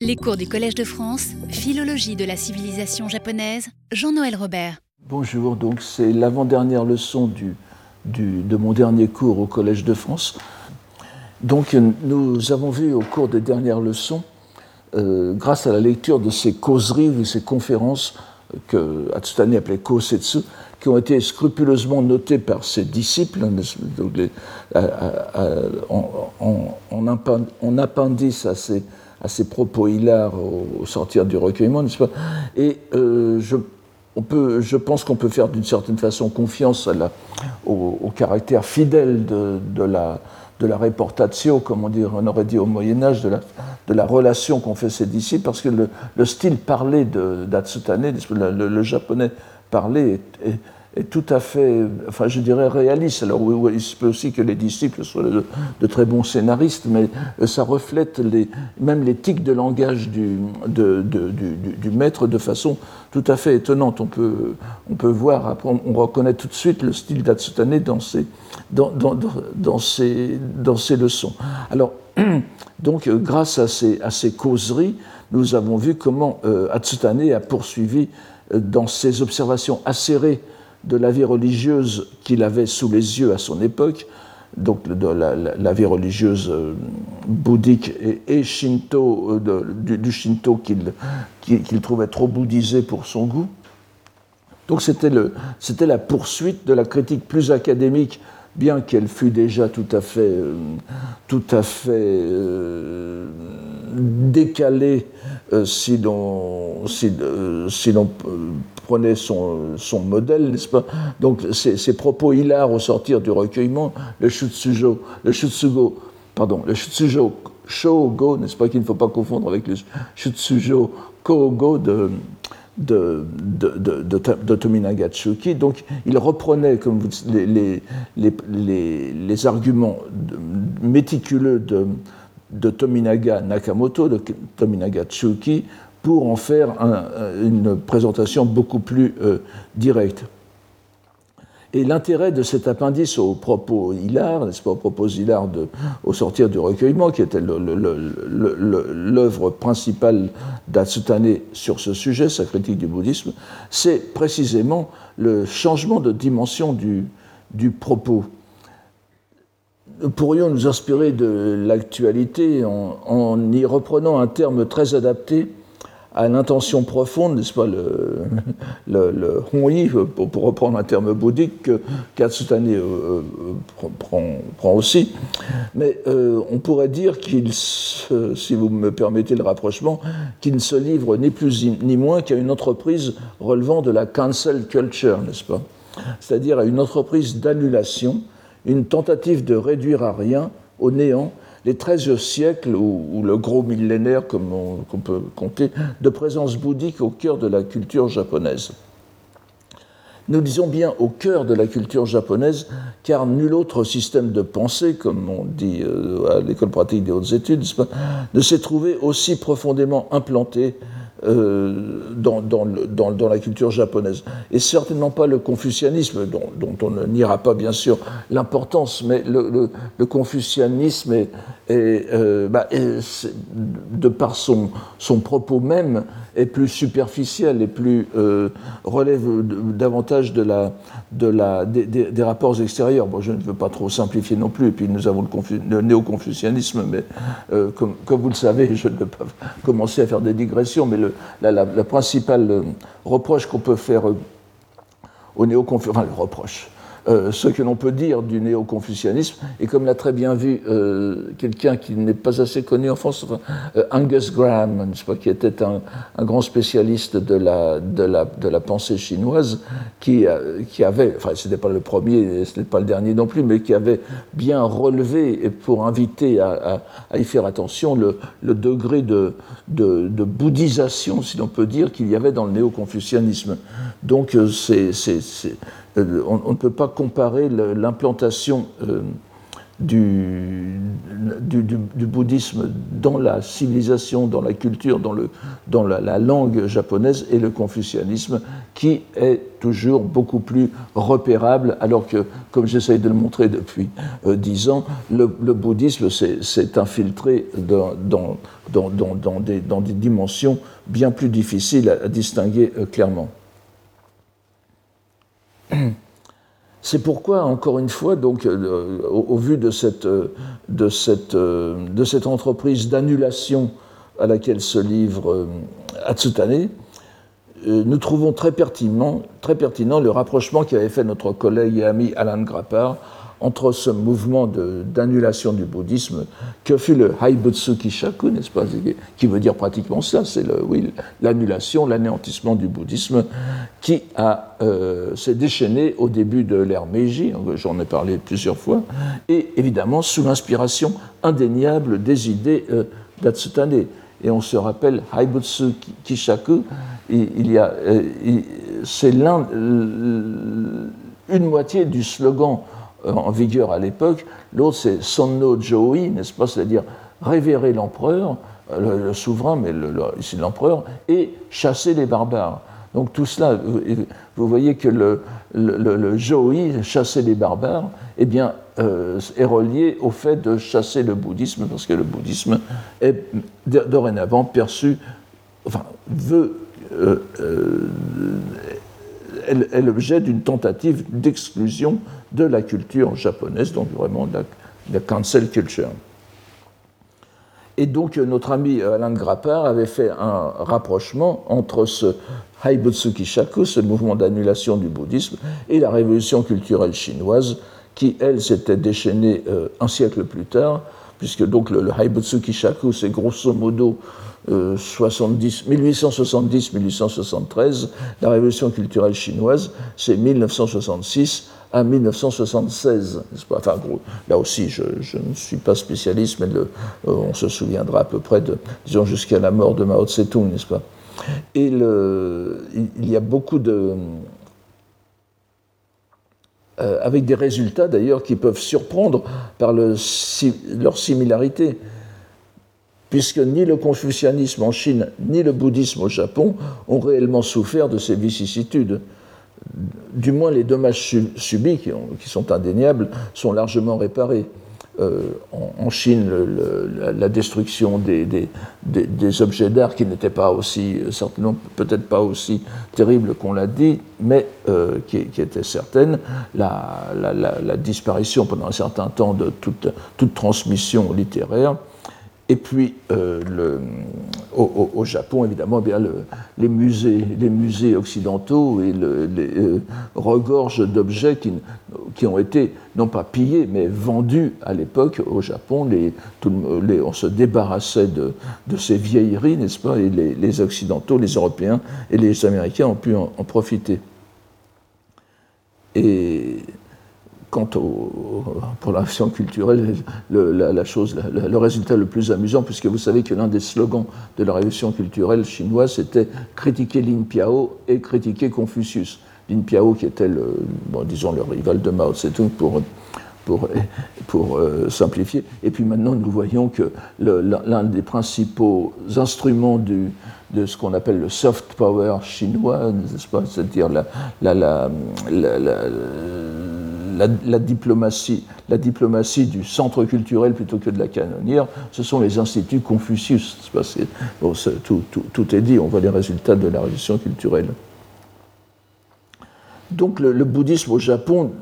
Les cours du Collège de France, Philologie de la civilisation japonaise, Jean-Noël Robert. Bonjour, donc c'est l'avant-dernière leçon du, de mon dernier cours au Collège de France. Donc nous avons vu au cours des dernières leçons, euh, grâce à la lecture de ces causeries ou ces conférences que Hatsutane appelait kosetsu, qui ont été scrupuleusement notées par ses disciples, en appendice à ces, à ces propos hilars au, sortir du recueillement, n'est-ce pas? Et euh, je, on peut, je pense qu'on peut faire d'une certaine façon confiance au, caractère fidèle de, la, de la reportatio, comme on, on aurait dit au Moyen-Âge, de la, de la relation qu'ont fait ces disciples, parce que le, le style parlé d'Atsutane, le, le- japonais parlé, est- est tout à fait, enfin je dirais réaliste. Alors oui, il se peut aussi que les disciples soient de, très bons scénaristes, mais euh, ça reflète les, même les tics de langage du, de- du, du- maître de façon tout à fait étonnante. On peut, on peut voir, on, on reconnaît tout de suite le style d'Atsutane dans ses, dans, dans, dans, ses, dans ses leçons. Alors, donc, euh, grâce à ces, à ces causeries, nous avons vu comment euh, Hatsutane a poursuivi euh, dans ses observations acérées de la vie religieuse qu'il avait sous les yeux à son époque, donc de la, vie religieuse euh, bouddhique et, shinto, euh, du, shinto qu'il trouvait trop bouddhisé pour son goût. Donc c'était la poursuite de la critique plus académique, bien qu'elle fût déjà tout à fait, euh, tout à fait décalée euh, si l'on si, prenait son, son modèle, n'est-ce pas? Donc ces, propos hilars au sortir du recueillement, le shutsujo, le shutsugo, pardon, le shutsujo shogo, n'est-ce pas qu'il ne faut pas confondre avec le shutsujo kogo de de, de, de. Donc, il reprenait comme vous, les, les, les, les, arguments méticuleux de, de Tominaga Nakamoto, de Tominaga Tsuki, pour en faire un- une présentation beaucoup plus euh, directe. Et l'intérêt de cet appendice aux propos hilars, n'est-ce pas, aux propos hilars de, au sortir du recueillement, qui était l'œuvre principale d'Atsutane sur ce sujet, sa critique du bouddhisme, c'est précisément le changement de dimension du, propos. Nous pourrions nous inspirer de l'actualité en y reprenant un terme très adapté à l'intention profonde, n'est-ce pas, le, le, le pour, reprendre un terme bouddhique, que Katsutane euh, euh, prend- aussi. Mais euh, on pourrait dire qu'il, si vous me permettez le rapprochement, qu'il ne se livre ni plus ni moins qu'à une entreprise relevant de la cancel culture, n'est-ce pas? C'est-à-dire à une entreprise d'annulation, une tentative de réduire à rien, au néant, les 13 siècles ou, le gros millénaire, comme on, peut compter, de présence bouddhique au cœur de la culture japonaise. Nous disons bien au cœur de la culture japonaise, car nul autre système de pensée, comme on dit euh, à l'école pratique des hautes études, ne s'est trouvé aussi profondément implanté euh, dans, dans le- dans- dans la culture japonaise. Et certainement pas le confucianisme, dont, dont on ne niera pas bien sûr l'importance, mais le, confucianisme est, est, euh, bah, de par son, son propos même, est plus superficiel et plus euh, relève davantage de la, de la, des, rapports extérieurs. Bon, je ne veux pas trop simplifier non plus, et puis nous avons le, le néo-confucianisme, mais euh, comme, vous le savez, je ne peux pas commencer à faire des digressions, mais le, la, la, principale euh, reproche qu'on peut faire au néo-confucianisme, enfin le reproche, euh, ce que l'on peut dire du néo-confucianisme, et comme l'a très bien vu euh, quelqu'un qui n'est pas assez connu en France, euh, Angus Graham, qui était un, grand spécialiste de la, pensée chinoise, qui, avait, enfin ce n'était pas le premier, ce n'était pas le dernier non plus, mais qui avait bien relevé, et pour inviter à, y faire attention, le, degré de, de, bouddhisation, si l'on peut dire, qu'il y avait dans le néo-confucianisme. Donc c'est- euh, on, ne peut pas comparer l'implantation euh, du, bouddhisme dans la civilisation, dans la culture, dans, la, langue japonaise et le confucianisme qui est toujours beaucoup plus repérable, alors que, comme j'essaye de le montrer depuis euh, dix ans, le, bouddhisme s'est infiltré dans, des, dimensions bien plus difficiles à, distinguer clairement. C'est pourquoi, encore une fois, euh, au, vu de cette, euh, euh, de cette entreprise d'annulation à laquelle se livre Atsutane, nous trouvons très pertinent, très pertinent le rapprochement qu'avait fait notre collègue et ami Alan Grappard entre ce mouvement d'annulation du bouddhisme que fut le Haibutsu Kishaku, n'est-ce pas, qui veut dire pratiquement ça, c'est oui, l'annulation, l'anéantissement du bouddhisme qui euh, s'est déchaîné au début de l'ère Meiji, hein, j'en ai parlé plusieurs fois, et évidemment sous l'inspiration indéniable des idées euh, d'Atsutane. Et on se rappelle Haibutsu Kishaku, il, euh, c'est l'un, une moitié du slogan en vigueur à l'époque. L'autre, c'est Sonno Joi, n'est-ce pas C'est-à-dire révérer l'empereur, euh, le, souverain, mais ici l'empereur, et chasser les barbares. Donc tout cela, vous, voyez que le, le, Joi, chasser les barbares, eh bien, euh, est relié au fait de chasser le bouddhisme, parce que le bouddhisme est dorénavant perçu, enfin, veut, est l'objet d'une tentative d'exclusion de la culture japonaise, donc vraiment de la, cancel culture. Et donc notre ami Alain Grappard avait fait un rapprochement entre ce Haibutsuki Shaku, ce mouvement d'annulation du bouddhisme, et la révolution culturelle chinoise, qui, elle, s'était déchaînée euh, un siècle plus tard, puisque donc le, le Haibutsuki Shaku, c'est grosso modo 1870-1873, la révolution culturelle chinoise, c'est 1966 à 1976. Enfin, là aussi, je, ne suis pas spécialiste, mais euh, on se souviendra à peu près de, disons, jusqu'à la mort de Mao Tse-tung, n'est-ce pas? Et il y a beaucoup de. Euh, avec des résultats d'ailleurs qui peuvent surprendre par le, leur similarité puisque ni le confucianisme en Chine ni le bouddhisme au Japon ont réellement souffert de ces vicissitudes. Du moins, les dommages subis, qui, sont indéniables, sont largement réparés. Euh, en, Chine, la, destruction des, objets d'art qui n'étaient pas aussi, certainement peut-être pas aussi terrible qu'on l'a dit, mais euh, qui, était certaine, la, disparition pendant un certain temps de toute transmission littéraire, et puis, euh, au, Japon, évidemment, eh bien, les, musées, les musées occidentaux et euh, regorgent d'objets qui, ont été, non pas pillés, mais vendus à l'époque au Japon. On se débarrassait de, de ces vieilleries, n'est-ce pas? Et les, Occidentaux, les Européens et les Américains ont pu en, en profiter. Et quant au, pour l'action culturelle, le, la, chose, le, résultat le plus amusant, puisque vous savez que l'un des slogans de la révolution culturelle chinoise, c'était critiquer Lin Piao et critiquer Confucius. Lin Piao, qui était, le, disons, le rival de Mao Tse-tung pour, pour, pour euh, simplifier. Et puis maintenant, nous voyons que l'un des principaux instruments du, de ce qu'on appelle le soft power chinois, c'est-à-dire la, diplomatie, la diplomatie du centre culturel plutôt que de la canonnière, ce sont les instituts Confucius. Tout, est dit, on voit les résultats de la révolution culturelle. Donc le, bouddhisme au Japon,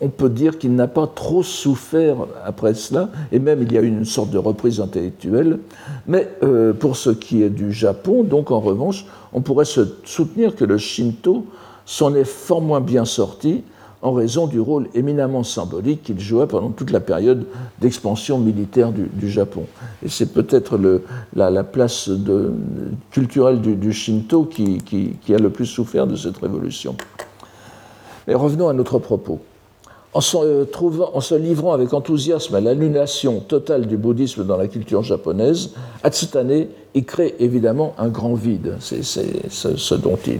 on peut dire qu'il n'a pas trop souffert après cela, et même il y a eu une sorte de reprise intellectuelle. Mais euh, pour ce qui est du Japon, donc en revanche, on pourrait se soutenir que le Shinto s'en est fort moins bien sorti en raison du rôle éminemment symbolique qu'il jouait pendant toute la période d'expansion militaire du, Japon. Et c'est peut-être la, la, place culturelle du, Shinto qui, a le plus souffert de cette révolution. Mais revenons à notre propos. En se, euh, en se, livrant avec enthousiasme à l'annulation totale du bouddhisme dans la culture japonaise, Atsutane y crée évidemment un grand vide. C'est ce dont il,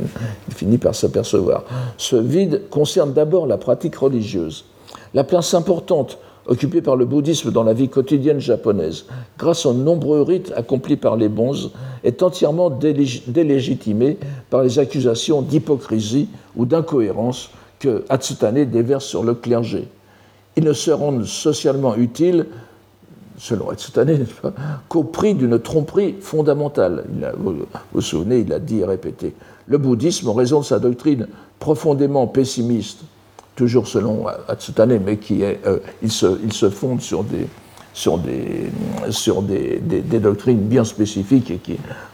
finit par s'apercevoir. Ce vide concerne d'abord la pratique religieuse. La place importante occupé par le bouddhisme dans la vie quotidienne japonaise, grâce aux nombreux rites accomplis par les bonzes, est entièrement délégitimé par les accusations d'hypocrisie ou d'incohérence que Hatsutane déverse sur le clergé. Ils ne se rendent socialement utiles, selon Hatsutane, qu'au prix d'une tromperie fondamentale. vous vous souvenez, il a dit et répété. Le bouddhisme, en raison de sa doctrine profondément pessimiste, toujours selon Hatsutane, mais qui est, euh, il, se, il, se, fonde sur des, sur des, sur des, des, doctrines bien spécifiques et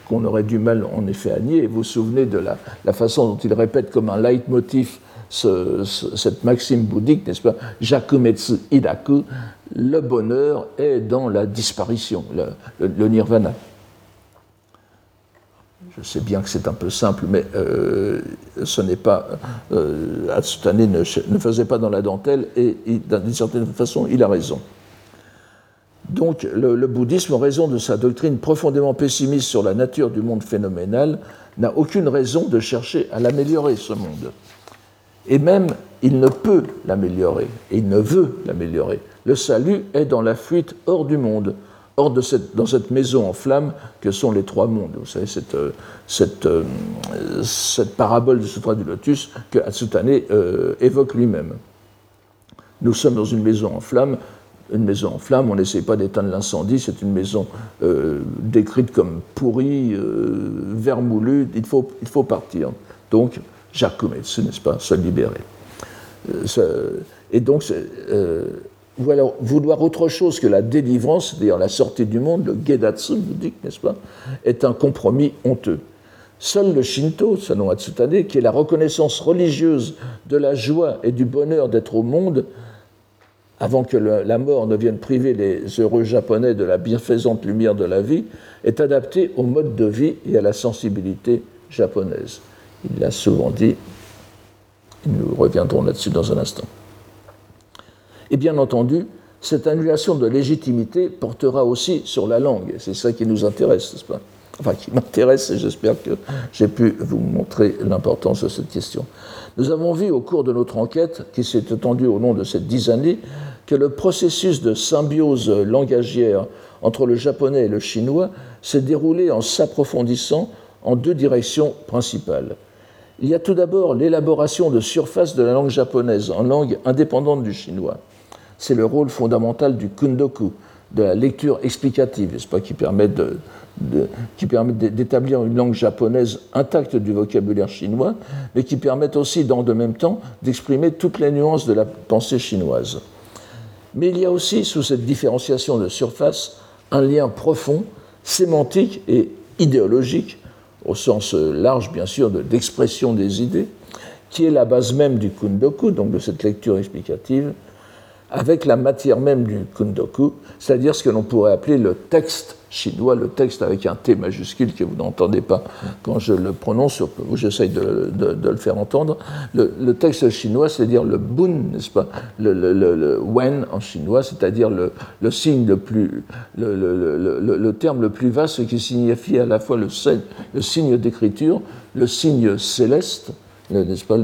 qu'on aurait du mal en effet à nier. vous vous souvenez de la, la façon dont il répète comme un leitmotiv ce, cette maxime bouddhique, n'est-ce pas Jakumetsu Hidaku, le bonheur est dans la disparition, le, le nirvana. Je sais bien que c'est un peu simple, mais euh, ce n'est pas. Euh, ne, ne, faisait pas dans la dentelle et, d'une certaine façon, il a raison. Donc, le, bouddhisme, en raison de sa doctrine profondément pessimiste sur la nature du monde phénoménal, n'a aucune raison de chercher à l'améliorer, ce monde. Et même, il ne peut l'améliorer, il ne veut l'améliorer. Le salut est dans la fuite hors du monde, hors de cette, dans cette maison en flammes que sont les trois mondes. Vous savez, cette, euh, cette, euh, cette parabole du Sutra du Lotus que Hatsutane euh, évoque lui-même. Nous sommes dans une maison en flammes. Une maison en flammes, on n'essaie pas d'éteindre l'incendie, c'est une maison décrite comme pourrie, vermoulue, il faut, il faut partir. Donc, ce n'est-ce pas, se libérer. et donc, voilà, vouloir autre chose que la délivrance, c'est-à-dire la sortie du monde, le Gedatsu bouddhique, n'est-ce pas, est un compromis honteux. Seul le Shinto, selon Atsutane, qui est la reconnaissance religieuse de la joie et du bonheur d'être au monde, avant que la mort ne vienne priver les heureux japonais de la bienfaisante lumière de la vie, est adapté au mode de vie et à la sensibilité japonaise. Il l'a souvent dit, nous reviendrons là-dessus dans un instant. Et bien entendu, cette annulation de légitimité portera aussi sur la langue. C'est ça qui nous intéresse, n'est-ce pas? Enfin, qui m'intéresse, et j'espère que j'ai pu vous montrer l'importance de cette question. Nous avons vu au cours de notre enquête, qui s'est étendue au long de ces dix années, que le processus de symbiose langagière entre le japonais et le chinois s'est déroulé en s'approfondissant en deux directions principales. Il y a tout d'abord l'élaboration de surface de la langue japonaise en langue indépendante du chinois c'est le rôle fondamental du kundoku, de la lecture explicative, pas, qui permet de, qui permet d'établir une langue japonaise intacte du vocabulaire chinois, mais qui permet aussi, dans de même temps, d'exprimer toutes les nuances de la pensée chinoise. Mais il y a aussi, sous cette différenciation de surface, un lien profond, sémantique et idéologique, au sens large, bien sûr, d'expression des idées, qui est la base même du kundoku, donc de cette lecture explicative, avec la matière même du kundoku, c'est-à-dire ce que l'on pourrait appeler le texte chinois, le texte avec un T majuscule que vous n'entendez pas quand je le prononce, j'essaye de, le faire entendre. Le, texte chinois, c'est-à-dire le bun, n'est-ce pas? Le, wen en chinois, c'est-à-dire le, signe le plus, le, terme le plus vaste qui signifie à la fois le, signe d'écriture, le signe céleste, n'est-ce pas,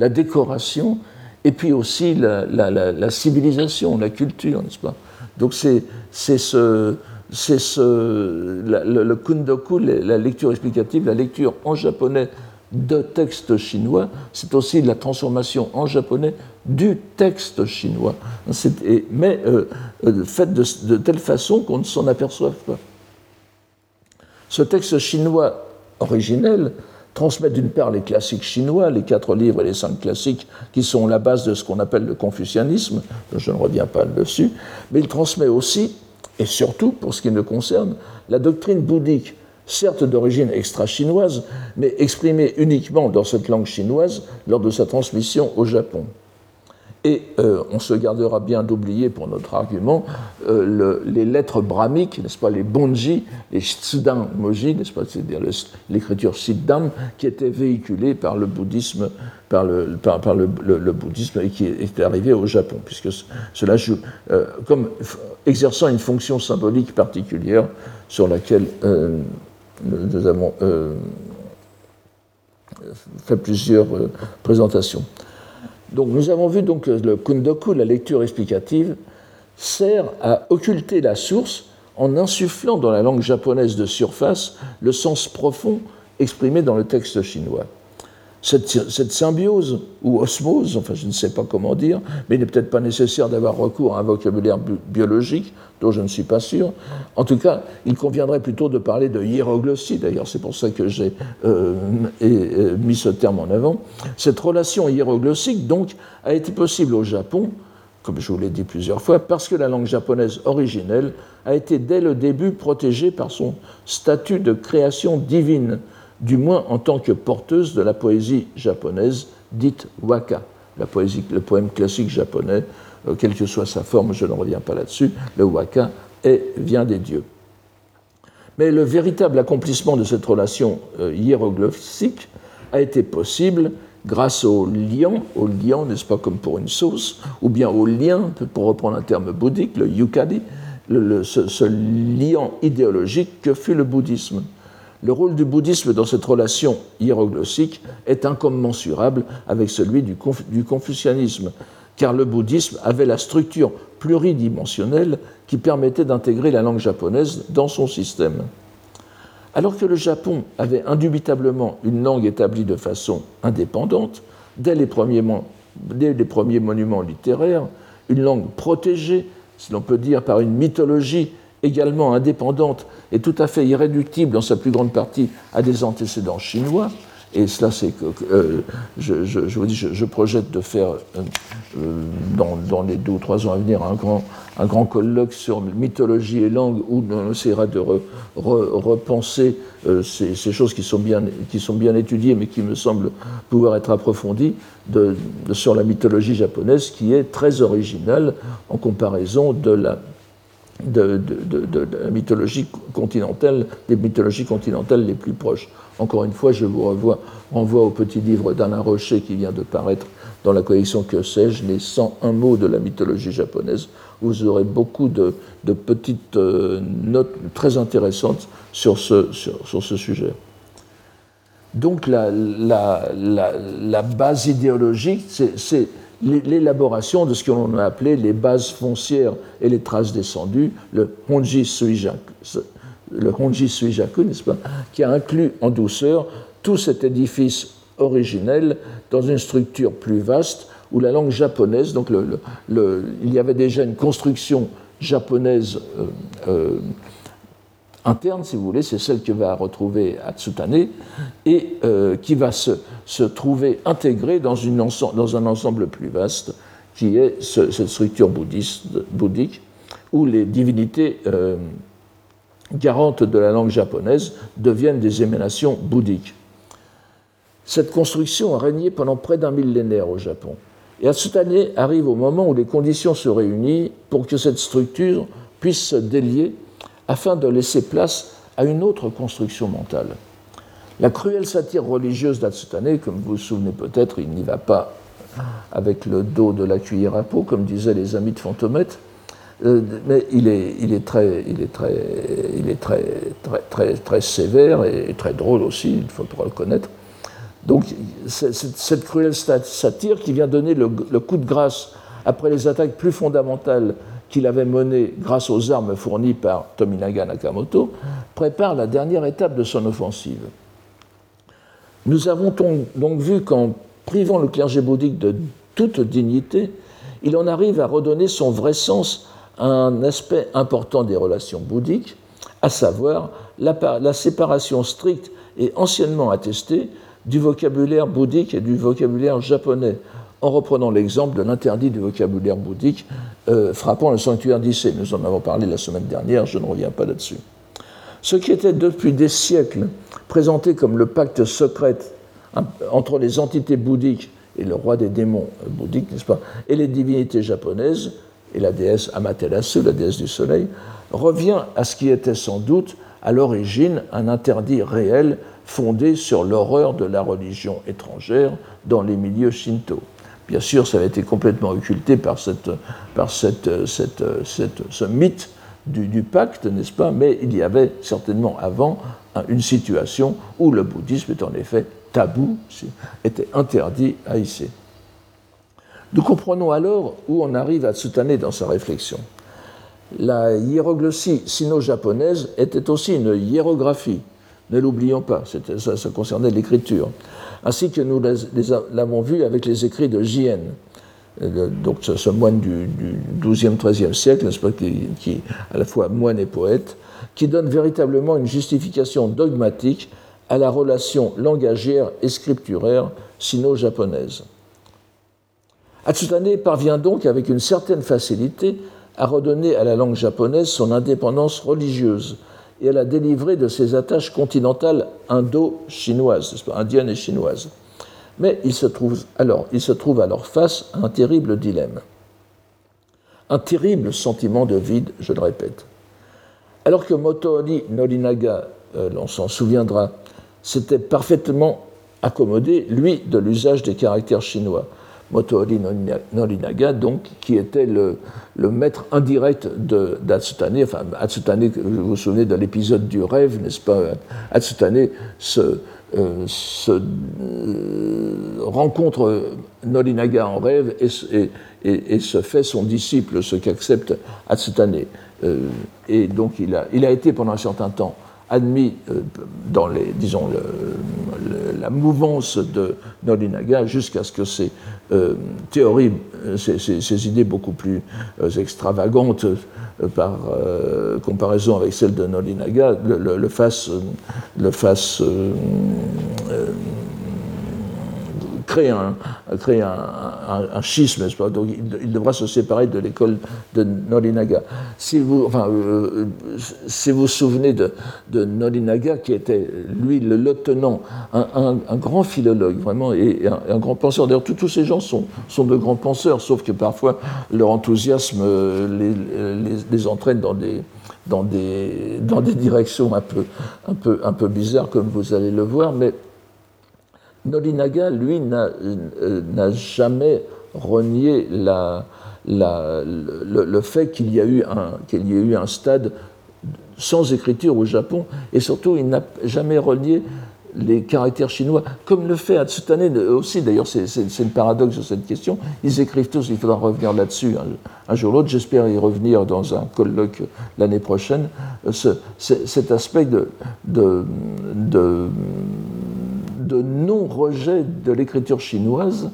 la décoration et puis aussi la, civilisation, la culture, n'est-ce pas? Donc c'est ce, ce le, kundoku, la lecture explicative, la lecture en japonais de textes chinois, c'est aussi la transformation en japonais du texte chinois, mais euh, euh, fait de, de telle façon qu'on ne s'en aperçoive pas. Ce texte chinois originel transmet d'une part les classiques chinois, les quatre livres et les cinq classiques, qui sont la base de ce qu'on appelle le confucianisme, je ne reviens pas dessus, mais il transmet aussi, et surtout pour ce qui me concerne, la doctrine bouddhique, certes d'origine extra-chinoise, mais exprimée uniquement dans cette langue chinoise lors de sa transmission au Japon. Et euh, on se gardera bien d'oublier pour notre argument euh, les lettres brahmiques, n'est-ce pas, les bonji, les shitsudam moji, n'est-ce pas, c'est-à-dire l'écriture siddham, qui était véhiculée par le bouddhisme, par le, bouddhisme et qui est arrivé au Japon, puisque cela joue euh, comme exerçant une fonction symbolique particulière sur laquelle nous avons fait plusieurs présentations. Donc nous avons vu donc le kundoku, la lecture explicative, sert à occulter la source en insufflant dans la langue japonaise de surface le sens profond exprimé dans le texte chinois. Cette, symbiose ou osmose, enfin je ne sais pas comment dire, mais il n'est peut-être pas nécessaire d'avoir recours à un vocabulaire biologique, dont je ne suis pas sûr. En tout cas, il conviendrait plutôt de parler de hiéroglossie, d'ailleurs c'est pour ça que j'ai euh, euh, mis ce terme en avant. Cette relation hiéroglossique, donc, a été possible au Japon, comme je vous l'ai dit plusieurs fois, parce que la langue japonaise originelle a été dès le début protégée par son statut de création divine du moins en tant que porteuse de la poésie japonaise dite waka, la poésie, le poème classique japonais, euh, quelle que soit sa forme, je ne reviens pas là-dessus, le waka est, vient des dieux. Mais le véritable accomplissement de cette relation euh, hiéroglyphique a été possible grâce au liant, au liant, n'est-ce pas comme pour une sauce, ou bien au lien, pour reprendre un terme bouddhique, le yukari, ce, ce liant idéologique que fut le bouddhisme. Le rôle du bouddhisme dans cette relation hiéroglossique est incommensurable avec celui du, confucianisme, car le bouddhisme avait la structure pluridimensionnelle qui permettait d'intégrer la langue japonaise dans son système. Alors que le Japon avait indubitablement une langue établie de façon indépendante, dès les premiers, dès les premiers monuments littéraires, une langue protégée, si l'on peut dire, par une mythologie également indépendante et tout à fait irréductible dans sa plus grande partie à des antécédents chinois. Et cela, c'est que euh, je, vous dis, je, projette de faire euh, euh, dans, les deux ou trois ans à venir un grand, un grand colloque sur mythologie et langue où on essaiera de repenser ces, choses qui sont, bien, qui sont bien étudiées mais qui me semblent pouvoir être approfondies sur la mythologie japonaise qui est très originale en comparaison de la de, la mythologie continentale, des mythologies continentales les plus proches. Encore une fois, je vous renvoie au petit livre d'Alain Rocher qui vient de paraître dans la collection Que sais-je, les 101 mots de la mythologie japonaise. Vous aurez beaucoup de, petites euh, notes très intéressantes sur ce, sujet. Donc la base idéologique, c'est l'élaboration de ce qu'on a appelé les bases foncières et les traces descendues, le Honji Suijaku, qui a inclus en douceur tout cet édifice originel dans une structure plus vaste où la langue japonaise, donc il y avait déjà une construction japonaise euh, euh, interne, si vous voulez, c'est celle que va retrouver Atsutane, et euh, qui va se, trouver intégrée dans, un ensemble plus vaste, qui est cette structure bouddhiste, bouddhique, où les divinités euh, garantes de la langue japonaise deviennent des émanations bouddhiques. Cette construction a régné pendant près d'un millénaire au Japon. Et Atsutane arrive au moment où les conditions se réunissent pour que cette structure puisse se délier afin de laisser place à une autre construction mentale. La cruelle satire religieuse d'Atsutane, comme vous vous souvenez peut-être, il n'y va pas avec le dos de la cuillère à peau, comme disaient les amis de Fantomette, euh, mais il est, très, sévère et très drôle aussi, il faut le reconnaître. Donc cette cruelle satire qui vient donner le coup de grâce après les attaques plus fondamentales qu'il avait mené grâce aux armes fournies par Tominaga Nakamoto, prépare la dernière étape de son offensive. Nous avons donc vu qu'en privant le clergé bouddhique de toute dignité, il en arrive à redonner son vrai sens à un aspect important des relations bouddhiques, à savoir la, séparation stricte et anciennement attestée du vocabulaire bouddhique et du vocabulaire japonais, en reprenant l'exemple de l'interdit du vocabulaire bouddhique euh, frappant le sanctuaire d'Issée. Nous en avons parlé la semaine dernière, je ne reviens pas là-dessus. Ce qui était depuis des siècles présenté comme le pacte secret entre les entités bouddhiques et le roi des démons euh, bouddhiques, n'est-ce pas, et les divinités japonaises, et la déesse Amaterasu, la déesse du soleil, revient à ce qui était sans doute à l'origine un interdit réel fondé sur l'horreur de la religion étrangère dans les milieux shinto. Bien sûr, ça a été complètement occulté par, cette, par cette, cette, ce mythe du, pacte, n'est-ce pas? Mais il y avait certainement avant une situation où le bouddhisme est en effet tabou, était interdit à Issei. Nous comprenons alors où on arrive à Tsutane dans sa réflexion. la hiéroglossie sino-japonaise était aussi une hiérographie. Ne l'oublions pas, ça, concernait l'écriture. Ainsi que nous l'avons vu avec les écrits de Jien, euh, donc ce moine du, XIIe, XIIIe siècle, qui, qui à la fois moine et poète, qui donne véritablement une justification dogmatique à la relation langagière et scripturaire sino-japonaise. Atsutane parvient donc avec une certaine facilité à redonner à la langue japonaise son indépendance religieuse et à la délivrer de ses attaches continentales indo-chinoises, indiennes et chinoises. Mais il se, trouve alors, il se trouve alors face à un terrible dilemme, un terrible sentiment de vide, je le répète. Alors que Motoori Norinaga, euh, l'on s'en souviendra, s'était parfaitement accommodé, lui, de l'usage des caractères chinois. Motoori Norinaga, donc, qui était le, maître indirect d'Atsutane. Enfin, Atsutane, vous vous souvenez de l'épisode du rêve, n'est-ce pas? Atsutane se, euh, euh, rencontre Norinaga en rêve et, se fait son disciple, ce qu'accepte Atsutane. Euh, et donc, il a été pendant un certain temps admis euh, dans les, disons, la mouvance de Norinaga jusqu'à ce que ces euh, théories, ces, idées beaucoup plus euh, extravagantes par comparaison avec celles de Norinaga le, le fassent, le fassent créer un, créer un, schisme, pas? Donc il, devra se séparer de l'école de Norinaga. Si vous, enfin, euh, si vous vous souvenez de, de, Norinaga, qui était, lui, le lieutenant, un, un grand philologue, vraiment, et un, grand penseur. D'ailleurs, tous ces gens sont, sont de grands penseurs, sauf que parfois leur enthousiasme euh, les, les, les entraîne dans des, dans des, dans des directions un peu, un, peu, un peu bizarres, comme vous allez le voir, mais Norinaga, lui, euh, n'a jamais renié le, fait qu'il y, ait eu un stade sans écriture au Japon, et surtout, il n'a jamais renié les caractères chinois, comme le fait Atsutane aussi, d'ailleurs c'est le paradoxe de cette question, ils écrivent tous, il faudra revenir là-dessus un, jour ou l'autre, j'espère y revenir dans un colloque l'année prochaine, ce, cet aspect de de non-rejet de l'écriture chinoise,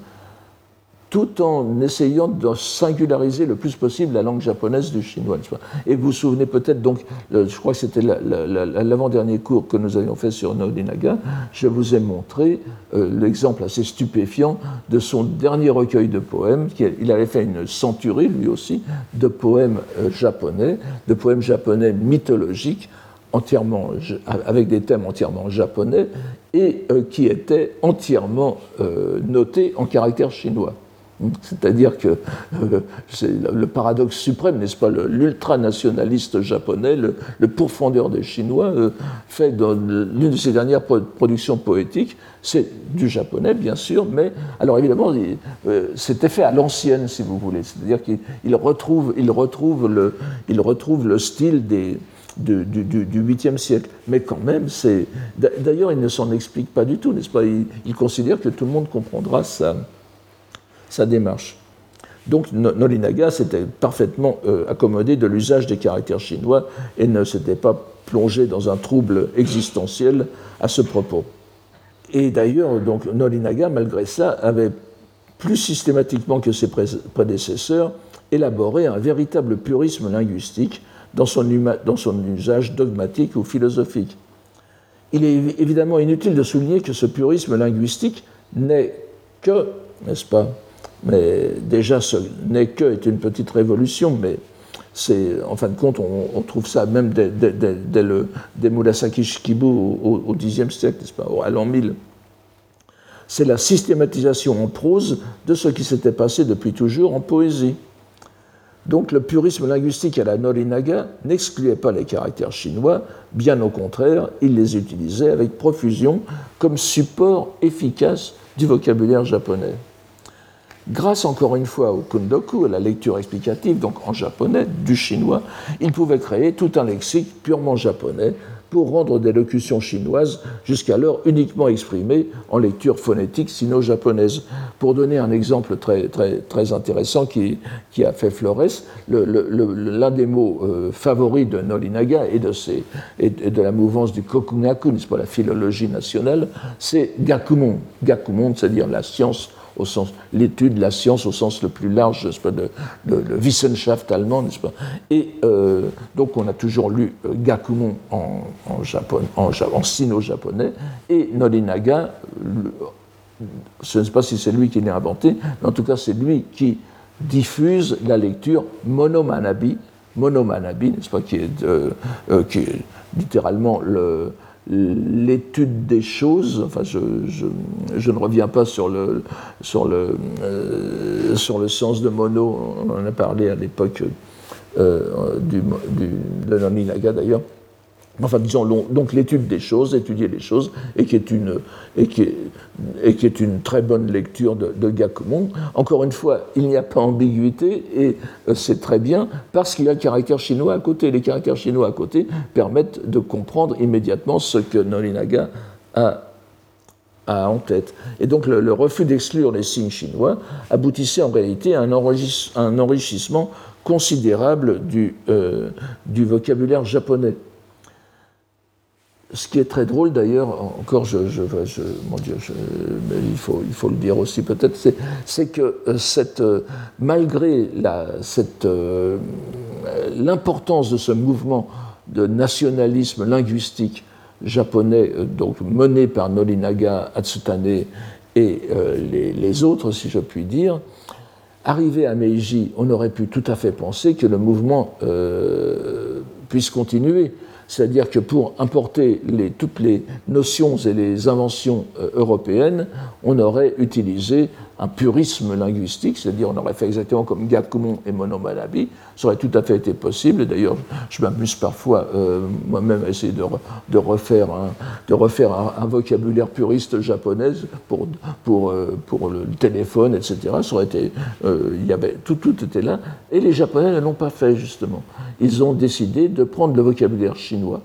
tout en essayant de singulariser le plus possible la langue japonaise du chinois. Et vous vous souvenez peut-être, donc, je crois que c'était l'avant-dernier cours que nous avions fait sur Nodinaga, je vous ai montré euh, l'exemple assez stupéfiant de son dernier recueil de poèmes. Il avait fait une centurie, lui aussi, de poèmes euh, japonais, de poèmes japonais mythologiques, entièrement, avec des thèmes entièrement japonais et euh, qui était entièrement euh, noté en caractère chinois. C'est-à-dire que euh, c'est le paradoxe suprême, n'est-ce pas L'ultranationaliste japonais, le, pourfendeur des Chinois, fait dans l'une de ses dernières productions poétiques, c'est du japonais, bien sûr, mais alors évidemment, c'était fait à l'ancienne, si vous voulez. C'est-à-dire qu'il il retrouve, le, il retrouve le style des, du, du, 8e siècle. Mais quand même, c'est. D'ailleurs, il ne s'en explique pas du tout, n'est-ce pas? Il, considère que tout le monde comprendra sa, sa démarche. Donc Nolinaga s'était parfaitement euh, accommodé de l'usage des caractères chinois et ne s'était pas plongé dans un trouble existentiel à ce propos. Et d'ailleurs, donc Nolinaga, malgré ça, avait plus systématiquement que ses prédécesseurs élaboré un véritable purisme linguistique dans son, usage dogmatique ou philosophique. Il est évidemment inutile de souligner que ce purisme linguistique n'est que, n'est-ce pas Mais déjà, ce n'est que est une petite révolution, mais c'est, en fin de compte, on, trouve ça même dès, Murasaki Shikibu au, au, Xe siècle, n'est-ce pas, à l'an 1000. C'est la systématisation en prose de ce qui s'était passé depuis toujours en poésie. Donc le purisme linguistique à la Norinaga n'excluait pas les caractères chinois, bien au contraire, il les utilisait avec profusion comme support efficace du vocabulaire japonais. Grâce encore une fois au kundoku, à la lecture explicative, donc en japonais, du chinois, il pouvait créer tout un lexique purement japonais, pour rendre des locutions chinoises jusqu'alors uniquement exprimées en lecture phonétique sino-japonaise. Pour donner un exemple très, très, très intéressant qui, qui a fait Flores, l'un des mots euh, favoris de Nolinaga et de, la mouvance du Kokugaku, n'est-ce pas, la philologie nationale, c'est Gakumon. Gakumon, c'est-à-dire la science au sens l'étude, la science au sens le plus large, pas, de, de, Wissenschaft allemand, n'est-ce pas. Et euh, donc on a toujours lu euh, Gakumon en, en, Japon, en, en sino-japonais et Nolinaga, je ne sais pas si c'est lui qui l'a inventé, mais en tout cas c'est lui qui diffuse la lecture monomanabi, monomanabi, n'est-ce pas, qui est, euh, qui est littéralement le, l'étude des choses, enfin je, ne reviens pas sur le, sur, le, euh, sur le sens de mono, on en a parlé à l'époque euh, du, du, de Naminaga d'ailleurs, enfin disons donc l'étude des choses, étudier les choses, et qui est une, très bonne lecture de, de Gakumon. Encore une fois, il n'y a pas ambiguïté, et euh, c'est très bien, parce qu'il y a le caractère chinois à côté. Les caractères chinois à côté permettent de comprendre immédiatement ce que Nolinaga a en tête. Et donc le, refus d'exclure les signes chinois aboutissait en réalité à un, enrichissement considérable du, euh, du vocabulaire japonais. Ce qui est très drôle d'ailleurs, encore, mon Dieu, il, faut, le dire aussi peut-être, c'est que euh, euh, malgré euh, l'importance de ce mouvement de nationalisme linguistique japonais, donc mené par Nolinaga, Atsutane et les, autres, si je puis dire, arrivé à Meiji, on aurait pu tout à fait penser que le mouvement puisse continuer c'est-à-dire que pour importer toutes les notions et les inventions euh, européennes, on aurait utilisé un purisme linguistique, c'est-à-dire on aurait fait exactement comme Gakumon et Monomalabi, ça aurait tout à fait été possible. D'ailleurs, je m'amuse parfois euh, moi-même à essayer de, refaire, un, de refaire un, vocabulaire puriste japonais pour, pour, euh, pour le téléphone, etc. Ça aurait été, il y avait, tout, tout était là. Et les Japonais ne l'ont pas fait, justement ils ont décidé de prendre le vocabulaire chinois,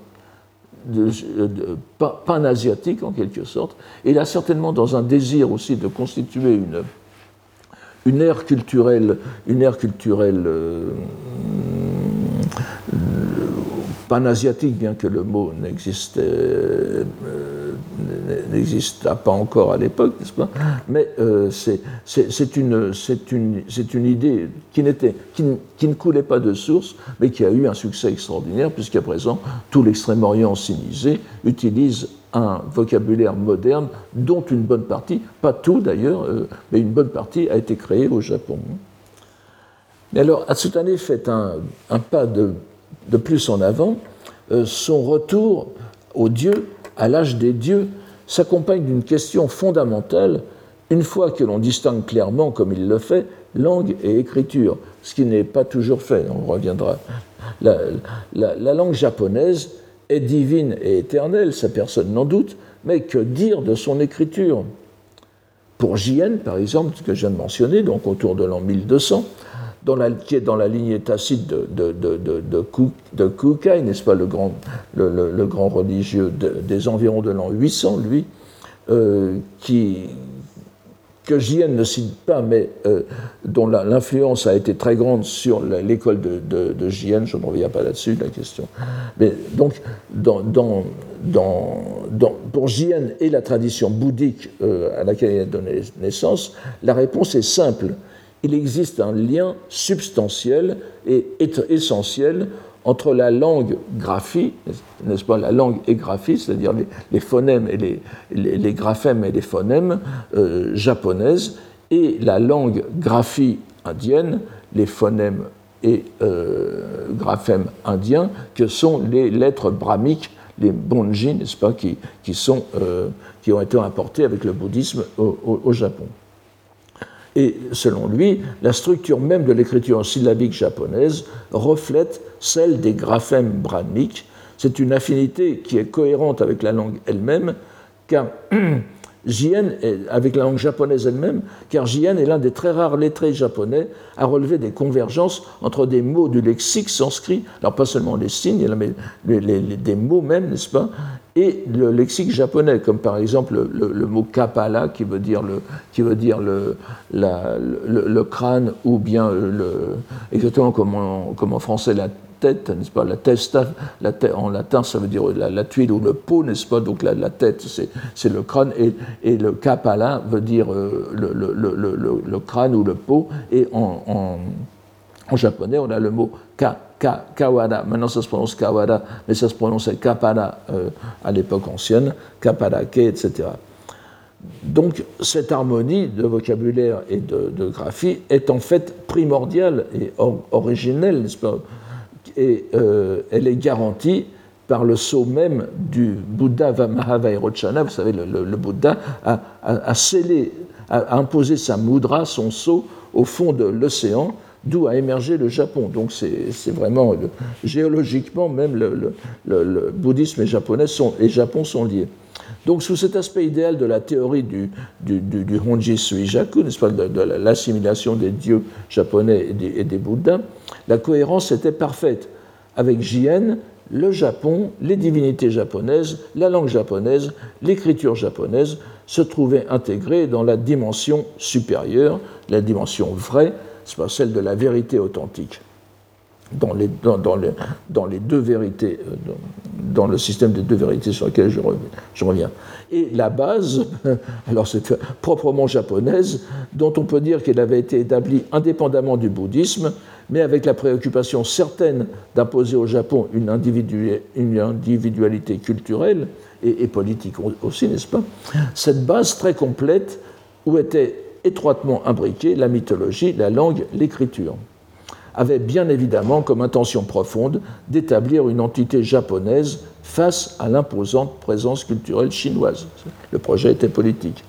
de, pan-asiatique en quelque sorte, et là certainement dans un désir aussi de constituer une, une ère culturelle, une ère culturelle euh, pan-asiatique, bien que le mot n'existait euh, n'exista pas encore à l'époque, n'est-ce pas? Mais euh, c'est une, idée qui, ne coulait pas de source, mais qui a eu un succès extraordinaire, puisqu'à présent, tout l'Extrême-Orient sinisé utilise un vocabulaire moderne dont une bonne partie, pas tout d'ailleurs, euh, mais une bonne partie a été créée au Japon. Mais alors, Atsutane fait un pas de, de, plus en avant. Euh, son retour aux dieux à l'âge des dieux s'accompagne d'une question fondamentale, une fois que l'on distingue clairement, comme il le fait, langue et écriture, ce qui n'est pas toujours fait, on reviendra. La, langue japonaise est divine et éternelle, ça personne n'en doute, mais que dire de son écriture? Pour JN, par exemple, que je viens de mentionner, donc autour de l'an 1200, qui est dans la lignée tacite de, de, de, de, Kukai, n'est-ce pas, le grand, le, grand religieux des environs de l'an 800, lui, euh, qui, que Jien ne cite pas, mais euh, dont l'influence a été très grande sur l'école de, de, je ne reviens pas là-dessus, la question. Mais donc, dans, dans, dans, pour Jien et la tradition bouddhique euh, à laquelle il a donné naissance, la réponse est simple il existe un lien substantiel et essentiel entre la langue graphie, n'est-ce pas, la langue et graphie, c'est-à-dire les, phonèmes et les, graphèmes et les phonèmes euh, japonaises, et la langue graphie indienne, les phonèmes et euh, graphèmes indiens, que sont les lettres brahmiques, les bonji, n'est-ce pas, qui, euh, ont été importés avec le bouddhisme au Japon. Et selon lui, la structure même de l'écriture syllabique japonaise reflète celle des graphèmes brahmiques. C'est une affinité qui est cohérente avec la langue elle-même, car Jien, avec la langue japonaise elle-même, car Jien est l'un des très rares lettrés japonais à relever des convergences entre des mots du lexique sanskrit, alors pas seulement les signes, mais des mots même, n'est-ce pas, et le lexique japonais, comme par exemple le, mot kapala, qui veut dire le, qui veut dire le, le, crâne, ou bien exactement comme en, comme en français la tête, n'est-ce pas La testa, la tête, en latin, ça veut dire la, tuile ou le pot, n'est-ce pas Donc la, tête, c'est le crâne, et, et, le kapala veut dire euh, le, crâne ou le pot, et en, en, japonais, on a le mot ka, ka, kawada. Maintenant, ça se prononce kawada, mais ça se prononçait kapala euh, à l'époque ancienne, kapadake, etc. Donc, cette harmonie de vocabulaire et de, graphie est en fait primordiale et originelle, n'est-ce pas et euh, elle est garantie par le sceau même du Bouddha Mahavairochana. Vous savez, le, Bouddha a, scellé, a, imposé sa mudra, son sceau, au fond de l'océan, d'où a émergé le Japon. Donc c'est vraiment, géologiquement, même le, bouddhisme et, japonais et Japon sont liés. Donc, sous cet aspect idéal de la théorie du, du, du, Honji Suijaku, n'est-ce pas, de, l'assimilation des dieux japonais et des, Bouddhas, la cohérence était parfaite. Avec Jien, le Japon, les divinités japonaises, la langue japonaise, l'écriture japonaise se trouvaient intégrés dans la dimension supérieure, la dimension vraie, celle de la vérité authentique dans les, deux vérités, euh, dans, le système des deux vérités sur lesquelles je, reviens. Et la base, alors c'est proprement japonaise, dont on peut dire qu'elle avait été établie indépendamment du bouddhisme, mais avec la préoccupation certaine d'imposer au Japon une, une individualité culturelle et, et politique aussi, n'est-ce pas? Cette base très complète où était étroitement imbriquée la mythologie, la langue, l'écriture avait bien évidemment comme intention profonde d'établir une entité japonaise face à l'imposante présence culturelle chinoise. Le projet était politique.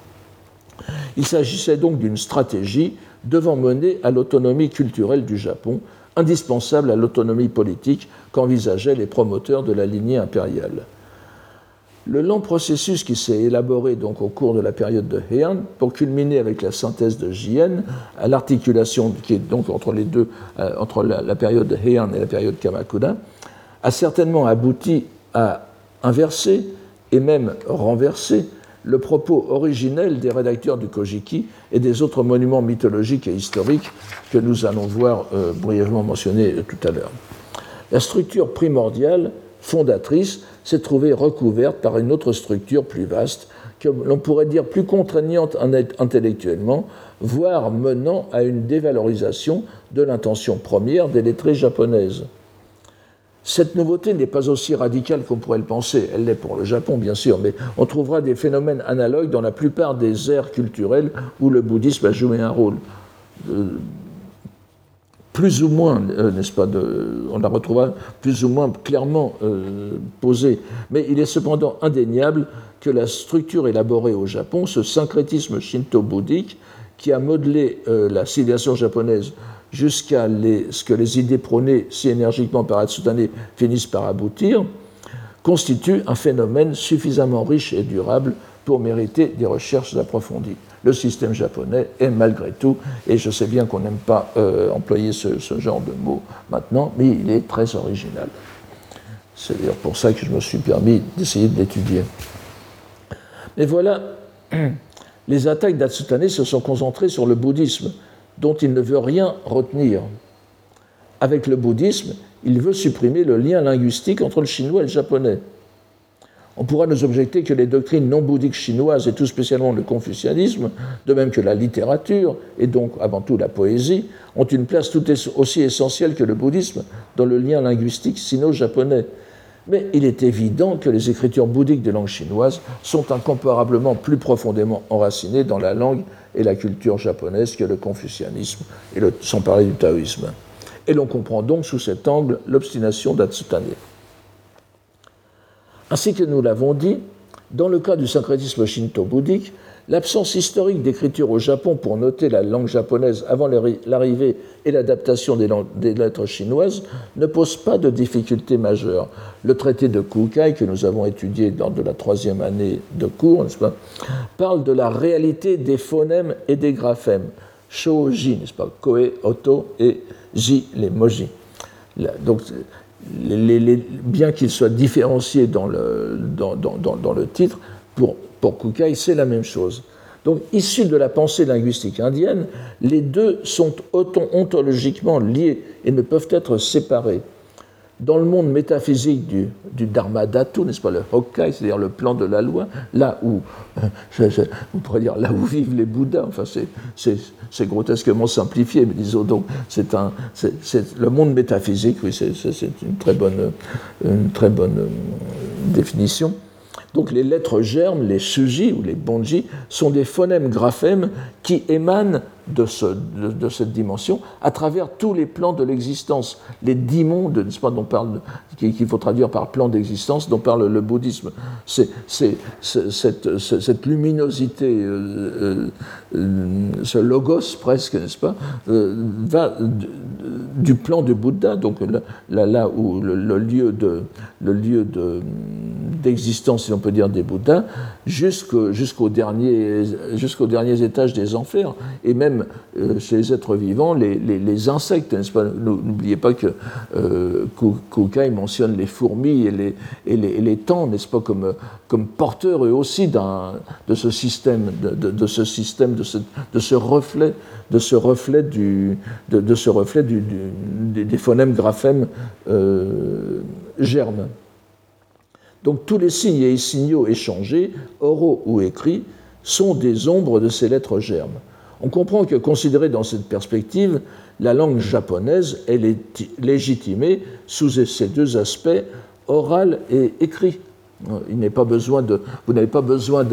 Il s'agissait donc d'une stratégie devant mener à l'autonomie culturelle du Japon, indispensable à l'autonomie politique qu'envisageaient les promoteurs de la lignée impériale. Le lent processus qui s'est élaboré donc au cours de la période de Heian, pour culminer avec la synthèse de Jien, à l'articulation qui est donc entre les deux, euh, entre la, période de Heian et la période Kamakura, a certainement abouti à inverser et même renverser le propos originel des rédacteurs du Kojiki et des autres monuments mythologiques et historiques que nous allons voir euh, brièvement mentionnés tout à l'heure. La structure primordiale, fondatrice, s'est trouvée recouverte par une autre structure plus vaste, que l'on pourrait dire plus contraignante intellectuellement, voire menant à une dévalorisation de l'intention première des lettrées japonaises. Cette nouveauté n'est pas aussi radicale qu'on pourrait le penser. Elle l'est pour le Japon, bien sûr, mais on trouvera des phénomènes analogues dans la plupart des aires culturelles où le bouddhisme a joué un rôle. Euh, plus ou moins, euh, n'est-ce pas, on la retrouvera plus ou moins clairement euh, posée. Mais il est cependant indéniable que la structure élaborée au Japon, ce syncrétisme shinto-bouddhique, qui a modelé euh, la civilisation japonaise jusqu'à ce que les idées prônées si énergiquement par Atsutane finissent par aboutir, constitue un phénomène suffisamment riche et durable pour mériter des recherches approfondies le système japonais est malgré tout, et je sais bien qu'on n'aime pas euh, employer ce, genre de mots maintenant, mais il est très original. C'est d'ailleurs pour ça que je me suis permis d'essayer de l'étudier. Mais voilà, les attaques d'Atsutane se sont concentrées sur le bouddhisme, dont il ne veut rien retenir. Avec le bouddhisme, il veut supprimer le lien linguistique entre le chinois et le japonais. On pourra nous objecter que les doctrines non bouddhiques chinoises, et tout spécialement le confucianisme, de même que la littérature, et donc avant tout la poésie, ont une place tout aussi essentielle que le bouddhisme dans le lien linguistique sino-japonais. Mais il est évident que les écritures bouddhiques de langue chinoise sont incomparablement plus profondément enracinées dans la langue et la culture japonaise que le confucianisme, et sans parler du taoïsme. Et l'on comprend donc sous cet angle l'obstination d'Atsutane. Ainsi que nous l'avons dit, Dans le cas du syncrétisme shinto-bouddhique, l'absence historique d'écriture au Japon pour noter la langue japonaise avant l'arrivée et l'adaptation des, lettres chinoises ne pose pas de difficultés majeures. Le traité de Kukai, que nous avons étudié lors de la troisième année de cours, pas, parle de la réalité des phonèmes et des graphèmes. Shoji, n'est-ce pas Koe, Oto et Ji, les moji. donc, bien qu'ils soient différenciés dans le, dans, le titre, pour, pour Kukai, c'est la même chose. Donc, issus de la pensée linguistique indienne, les deux sont ontologiquement liés et ne peuvent être séparés dans le monde métaphysique du, Dharma Dhatu, n'est-ce pas, le Hokkai, c'est-à-dire le plan de la loi, là où, on pourrait dire, là où vivent les Bouddhas, enfin c'est grotesquement simplifié, mais disons donc, c'est le monde métaphysique, oui, c'est une très bonne, une très bonne euh, définition. Donc les lettres germes, les suji ou les bonji, sont des phonèmes graphèmes qui émanent de, cette dimension à travers tous les plans de l'existence, les dix mondes, pas, dont parle, qu'il faut traduire par plan d'existence, dont parle le bouddhisme. C'est, cette, luminosité, euh, euh, ce logos presque, n'est-ce pas, euh, va du plan du Bouddha, donc là, là où le, lieu de le lieu d'existence, si on peut dire, des Bouddhas, jusqu'au, jusqu'aux derniers, jusqu'aux derniers étages des enfers, et même euh, chez les êtres vivants, les, insectes, n'est-ce pas? N'oubliez pas que euh, Kukai mentionne les fourmis et les, et les, n'est-ce pas, comme, comme porteurs eux aussi de ce système, de, ce système, de ce, de ce reflet, de ce reflet du, de, ce reflet du, des phonèmes graphèmes euh, germes. Donc tous les signes et signaux échangés, oraux ou écrits, sont des ombres de ces lettres germes. On comprend que, considéré dans cette perspective, la langue japonaise est légitimée sous ces deux aspects, oral et écrit. Il n'est pas besoin vous n'avez pas besoin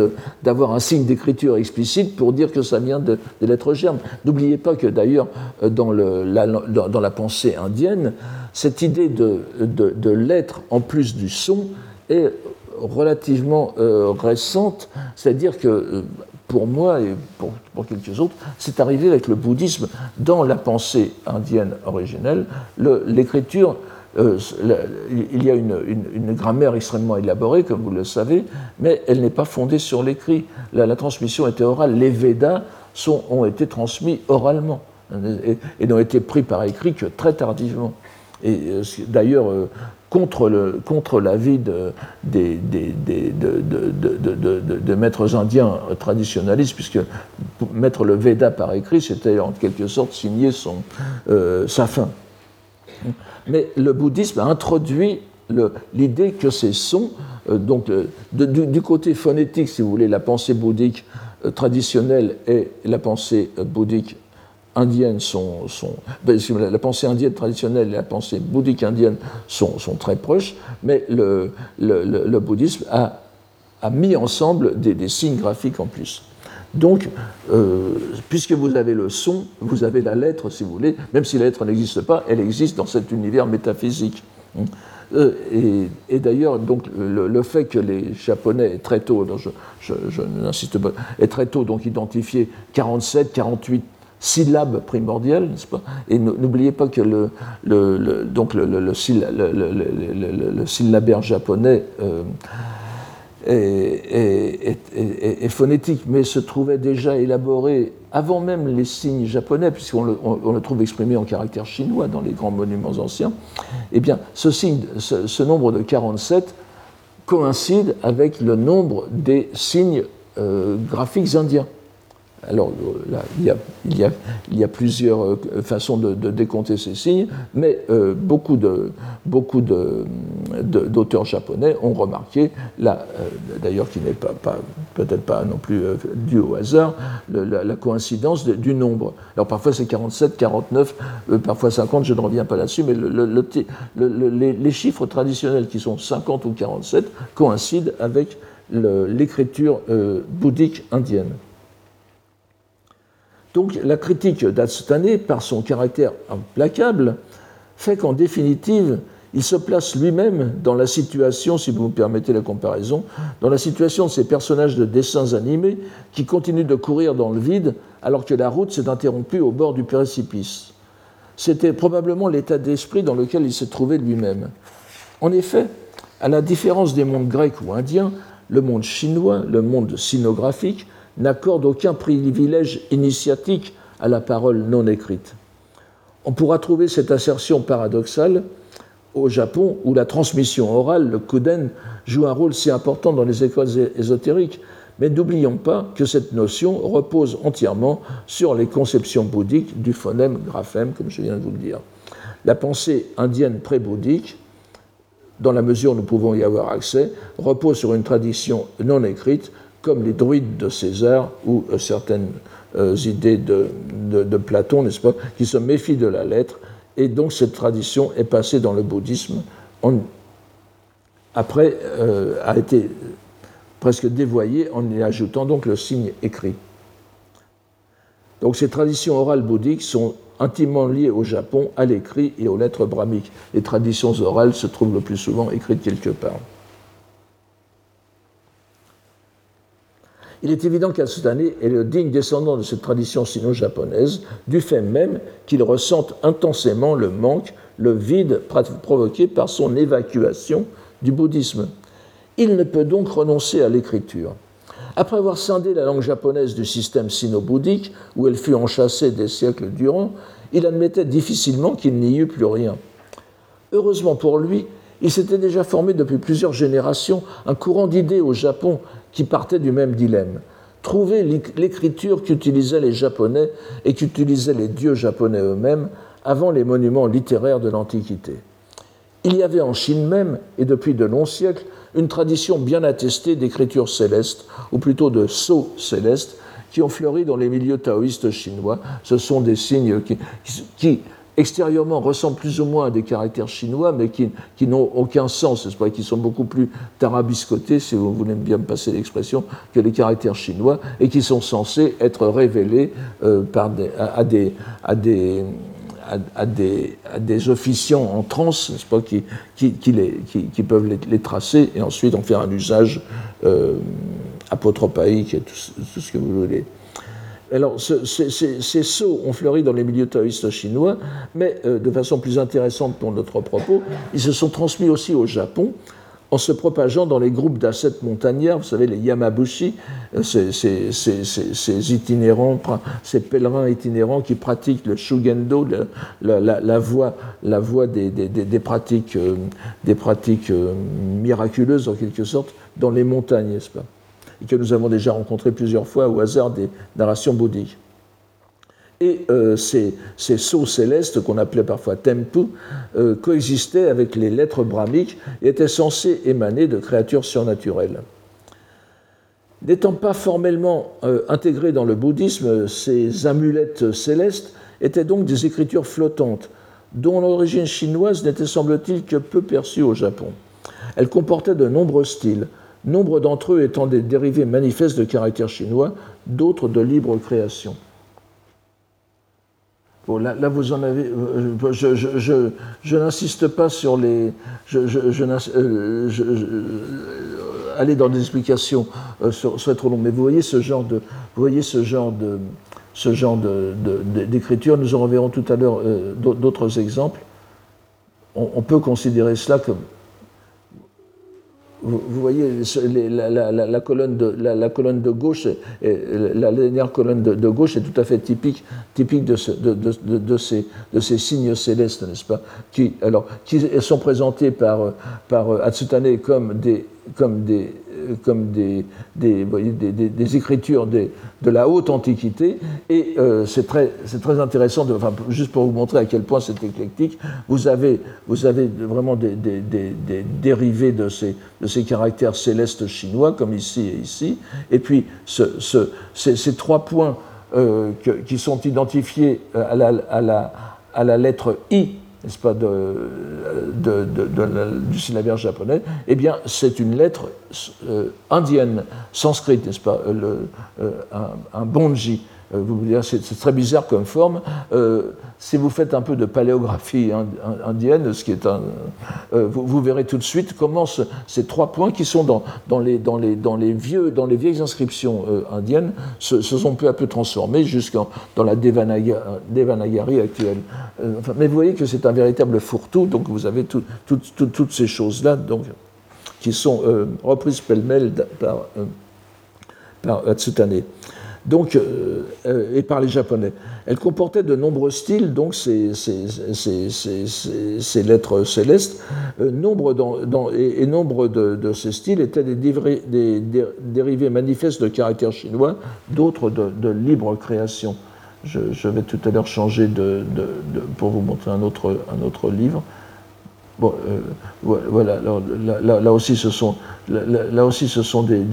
d'avoir un signe d'écriture explicite pour dire que ça vient de, lettres germes. N'oubliez pas que d'ailleurs, dans, la, pensée indienne, cette idée de, de lettre en plus du son est relativement euh, récente, c'est-à-dire que euh, pour moi et pour, quelques autres, c'est arrivé avec le bouddhisme dans la pensée indienne originelle. L'écriture, euh, il y a une, grammaire extrêmement élaborée, comme vous le savez, mais elle n'est pas fondée sur l'écrit. La, transmission était orale. Les Védas ont été transmis oralement et, et n'ont été pris par écrit que très tardivement. Et d'ailleurs, contre, le, contre l'avis de, des, de, maîtres indiens traditionnalistes, puisque mettre le Veda par écrit, c'était en quelque sorte signer son, euh, sa fin. Mais le bouddhisme a introduit l'idée que ces sons, euh, donc du, côté phonétique, si vous voulez, la pensée bouddhique euh, traditionnelle et la pensée bouddhique indiennes sont, ben, la pensée indienne traditionnelle et la pensée bouddhique indienne sont, très proches, mais le, bouddhisme a, mis ensemble des, signes graphiques en plus. Donc, euh, puisque vous avez le son, vous avez la lettre, si vous voulez, même si la lettre n'existe pas, elle existe dans cet univers métaphysique. Euh, et, d'ailleurs, donc le, fait que les Japonais très tôt, je n'insiste pas, aient très tôt donc identifié 47, 48 syllabe primordiale, n'est-ce pas? Et n'oubliez pas que le, donc le, syllabaire japonais euh, est, phonétique, mais se trouvait déjà élaboré avant même les signes japonais, puisqu'on le, trouve exprimé en caractère chinois dans les grands monuments anciens. Eh bien, ce, nombre de 47 coïncide avec le nombre des signes euh, graphiques indiens. Alors là, il y a, plusieurs euh, façons de, décompter ces signes, mais euh, beaucoup de beaucoup d'auteurs japonais ont remarqué, euh, d'ailleurs qui n'est pas, peut-être pas non plus dû au hasard, la, coïncidence du nombre. Alors parfois c'est 47, 49, parfois 50, je ne reviens pas là-dessus, mais les, chiffres traditionnels qui sont 50 ou 47 coïncident avec l'écriture bouddhique indienne. Donc la critique d'Atstane, par son caractère implacable, fait qu'en définitive, il se place lui-même dans la situation, si vous me permettez la comparaison, dans la situation de ces personnages de dessins animés qui continuent de courir dans le vide alors que la route s'est interrompue au bord du précipice. C'était probablement l'état d'esprit dans lequel il s'est trouvé lui-même. En effet, à la différence des mondes grecs ou indiens, le monde chinois, le monde sinographique, n'accorde aucun privilège initiatique à la parole non écrite. On pourra trouver cette assertion paradoxale au Japon, où la transmission orale, le kuden, joue un rôle si important dans les écoles ésotériques. Mais n'oublions pas que cette notion repose entièrement sur les conceptions bouddhiques du phonème graphème, comme je viens de vous le dire. La pensée indienne pré-bouddhique, dans la mesure où nous pouvons y avoir accès, repose sur une tradition non écrite, comme les druides de César ou euh, certaines euh, idées de, Platon, n'est-ce pas, qui se méfient de la lettre et donc cette tradition est passée dans le bouddhisme, après euh, a été presque dévoyée en y ajoutant donc le signe écrit. Donc ces traditions orales bouddhiques sont intimement liées au Japon, à l'écrit et aux lettres brahmiques. Les traditions orales se trouvent le plus souvent écrites quelque part. Il est évident qu'Asutane est le digne descendant de cette tradition sino-japonaise, du fait même qu'il ressente intensément le manque, le vide provoqué par son évacuation du bouddhisme. Il ne peut donc renoncer à l'écriture. Après avoir scindé la langue japonaise du système sino-bouddhique, où elle fut enchâssée des siècles durant, il admettait difficilement qu'il n'y eut plus rien. Heureusement pour lui, il s'était déjà formé depuis plusieurs générations un courant d'idées au Japon qui partait du même dilemme. Trouver l'écriture qu'utilisaient les Japonais et qu'utilisaient les dieux japonais eux-mêmes avant les monuments littéraires de l'Antiquité. Il y avait en Chine même, et depuis de longs siècles, une tradition bien attestée d'écriture céleste, ou plutôt de sceaux célestes, qui ont fleuri dans les milieux taoïstes chinois. Ce sont des signes qui extérieurement ressemblent plus ou moins à des caractères chinois, mais qui, n'ont aucun sens, pas, qui sont beaucoup plus tarabiscotés, si vous voulez bien me passer l'expression, que les caractères chinois, et qui sont censés être révélés euh, par des, à, des, à, officiants en transe, pas, qui, qui, les, qui, peuvent les, tracer et ensuite en faire un usage euh, apotropaïque et tout ce que vous voulez. Alors, ces sauts ont fleuri dans les milieux taoïstes chinois, mais euh, de façon plus intéressante pour notre propos, ils se sont transmis aussi au Japon en se propageant dans les groupes d'ascètes montagnards, vous savez, les Yamabushi, euh, ces, itinérants, ces pèlerins itinérants qui pratiquent le Shugendo, la, voie, des pratiques euh, miraculeuses en quelque sorte, dans les montagnes, n'est-ce pas? Et que nous avons déjà rencontré plusieurs fois au hasard des narrations bouddhiques. Et euh, ces, sceaux célestes, qu'on appelait parfois tempu, euh, coexistaient avec les lettres brahmiques et étaient censés émaner de créatures surnaturelles. N'étant pas formellement euh, intégrés dans le bouddhisme, ces amulettes célestes étaient donc des écritures flottantes, dont l'origine chinoise n'était semble-t-il que peu perçue au Japon. Elles comportaient de nombreux styles, nombre d'entre eux étant des dérivés manifestes de caractère chinois, d'autres de libre création. Bon, là, vous en avez. Euh, je, n'insiste pas sur les. Je, euh, aller dans des explications euh, serait trop long, mais vous voyez ce genre de, vous voyez ce genre de, ce genre d'écriture. Nous en reverrons tout à l'heure d'autres exemples. on, peut considérer cela comme vous, voyez la, colonne de, la, colonne de gauche, la dernière colonne de, gauche est tout à fait typique, typique de, ces, de ces signes célestes, n'est-ce pas qui, alors, qui sont présentés par, par Atsutane comme des, comme des comme des, des, des, écritures de la haute antiquité. Et euh, c'est très, très, intéressant, de, enfin, juste pour vous montrer à quel point c'est éclectique, vous avez, vous avez vraiment des, dérivés de ces, de ces caractères célestes chinois, comme ici et ici. Et puis ce, ce, ces, trois points euh, qui sont identifiés à la, à la, à la lettre I n'est-ce pas, de, du syllabaire japonais, eh bien, c'est une lettre euh, indienne, sanscrite, n'est-ce pas, le, euh, un, bonji. Euh, c'est très bizarre comme forme. Euh, si vous faites un peu de paléographie indienne, ce qui est euh, vous, verrez tout de suite comment ces trois points qui sont dans, les, dans, les, dans, les, vieux, dans les vieilles inscriptions indiennes se, sont peu à peu transformés jusqu'en dans la Devanagari actuelle. mais vous voyez que c'est un véritable fourre-tout, donc vous avez toutes ces choses-là qui sont reprises pêle-mêle par, par Atsutane donc, euh, euh, et par les Japonais. Elle comportait de nombreux styles, donc ces, ces, lettres célestes. Euh, nombre dans, et, nombre de, ces styles étaient des, dérivés manifestes de caractère chinois, d'autres de, libre création. Je, vais tout à l'heure changer de, pour vous montrer un autre, un autre livre. Bon, euh, voilà, là, aussi ce sont, là, aussi ce sont des,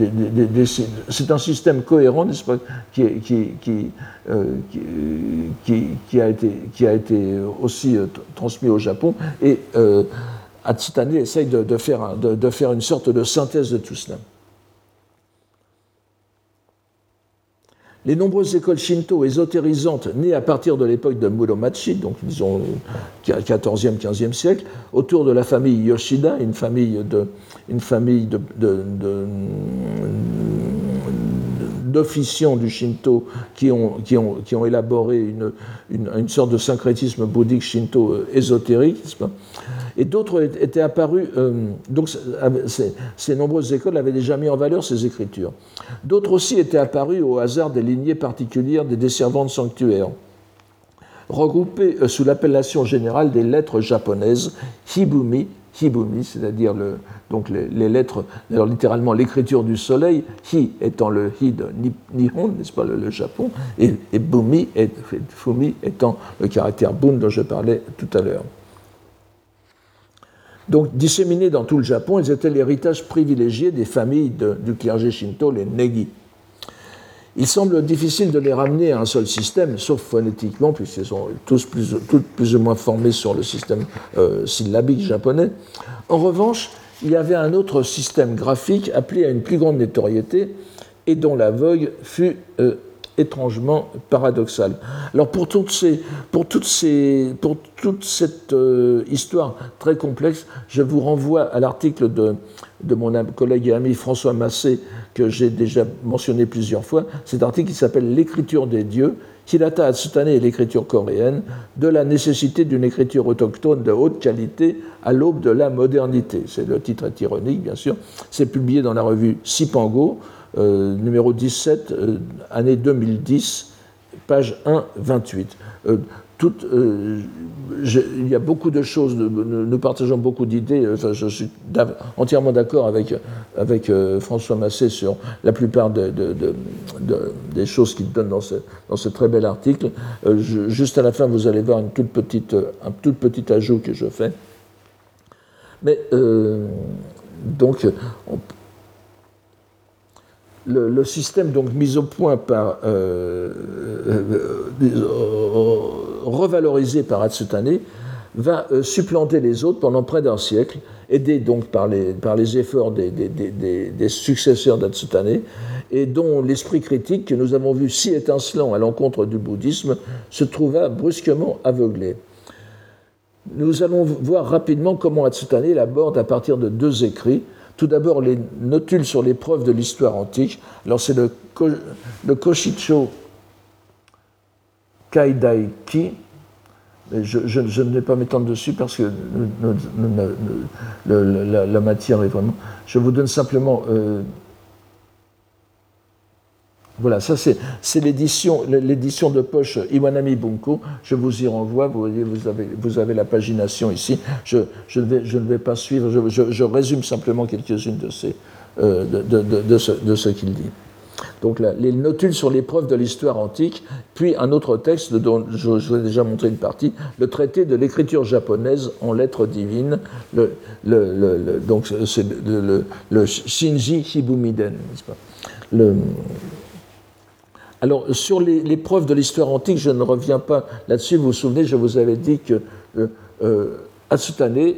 c'est un système cohérent, n'est-ce pas, qui, qui, qui, euh, qui, a été, qui a été aussi euh, transmis au Japon. Et Atsutane essaye de, faire, de, faire une sorte de synthèse de tout cela. Les nombreuses écoles shinto ésotérisantes nées à partir de l'époque de Muromachi, donc disons 14e, 15e siècle, autour de la famille Yoshida, une famille d'officiants du Shinto qui ont élaboré une, une, sorte de syncrétisme bouddhique shinto euh, ésotérique, et d'autres étaient apparus, euh, donc ces, nombreuses écoles avaient déjà mis en valeur ces écritures. D'autres aussi étaient apparus au hasard des lignées particulières des desservantes sanctuaires, regroupées euh, sous l'appellation générale des lettres japonaises Hibumi, Hibumi, c'est-à-dire donc les, lettres, littéralement l'écriture du soleil, Hi étant le Hi de Nihon, n'est-ce pas, le, Japon, et, et, Fumi étant le caractère Bun dont je parlais tout à l'heure. Donc, disséminés dans tout le Japon, ils étaient l'héritage privilégié des familles du clergé shinto, les negi. Il semble difficile de les ramener à un seul système, sauf phonétiquement, puisqu'ils sont tous plus, ou moins formés sur le système euh, syllabique japonais. En revanche, il y avait un autre système graphique appelé à une plus grande notoriété et dont la vogue fut euh, étrangement paradoxal. Alors pour, toute cette euh, histoire très complexe, je vous renvoie à l'article de, mon collègue et ami François Massé, que j'ai déjà mentionné plusieurs fois. Cet article qui s'appelle L'écriture des dieux, Hirata Atsutane et l'écriture coréenne, de la nécessité d'une écriture autochtone de haute qualité à l'aube de la modernité. C'est le titre est ironique, bien sûr. C'est publié dans la revue Sipango. Euh, numéro 17, euh, année 2010, page 1, 28. Euh, il y a beaucoup de choses, nous partageons beaucoup d'idées. je suis entièrement d'accord avec, avec François Massé sur la plupart de, des choses qu'il donne dans ce, dans ce, très bel article. juste à la fin, vous allez voir une toute petite, un tout petit ajout que je fais. Mais donc, on, le, système donc mis au point par euh, euh, euh, revalorisé par Atsutane va supplanter les autres pendant près d'un siècle, aidé donc par les, efforts des, des, successeurs d'Atsutane, et dont l'esprit critique que nous avons vu si étincelant à l'encontre du bouddhisme se trouva brusquement aveuglé. Nous allons voir rapidement comment Atsutane l'aborde à partir de deux écrits, tout d'abord, les notules sur les preuves de l'histoire antique. Alors, c'est le, le Koshicho Kaidaiki. Je, ne vais pas m'étendre dessus parce que la, matière est vraiment. Je vous donne simplement euh, voilà, ça c'est l'édition de poche Iwanami Bunko. Je vous y renvoie, vous avez, la pagination ici. Je, ne vais, pas suivre, je, résume simplement quelques-unes euh, de, ce, qu'il dit. Donc les notules sur l'épreuve de l'histoire antique, puis un autre texte dont je, vous ai déjà montré une partie, le traité de l'écriture japonaise en lettres divines, le, le, donc c'est le, Shinji Hibumiden, n'est-ce pas? Le, alors, sur les, preuves de l'histoire antique, je ne reviens pas là-dessus. Vous vous souvenez, je vous avais dit que euh, euh Atsutane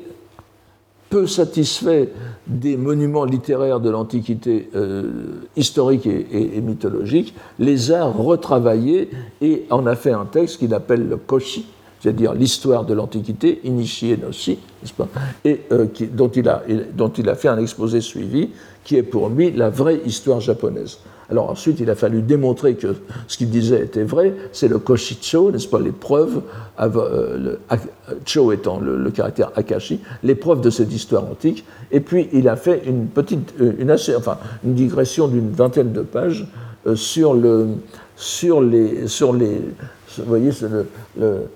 peu satisfait des monuments littéraires de l'Antiquité euh, historique et, mythologique, les a retravaillés et en a fait un texte qu'il appelle le Koshi, c'est-à-dire l'histoire de l'Antiquité, Inishie n'est-ce pas, et euh, dont il a fait un exposé suivi, qui est pour lui la vraie histoire japonaise. Alors ensuite, il a fallu démontrer que ce qu'il disait était vrai. C'est le Koshicho, n'est-ce pas, les preuves, euh, Cho étant le, caractère Akashi, les preuves de cette histoire antique. Et puis, il a fait une petite, euh, une, enfin, une digression d'une vingtaine de pages euh, sur, le, sur, les, sur les, vous voyez, le, le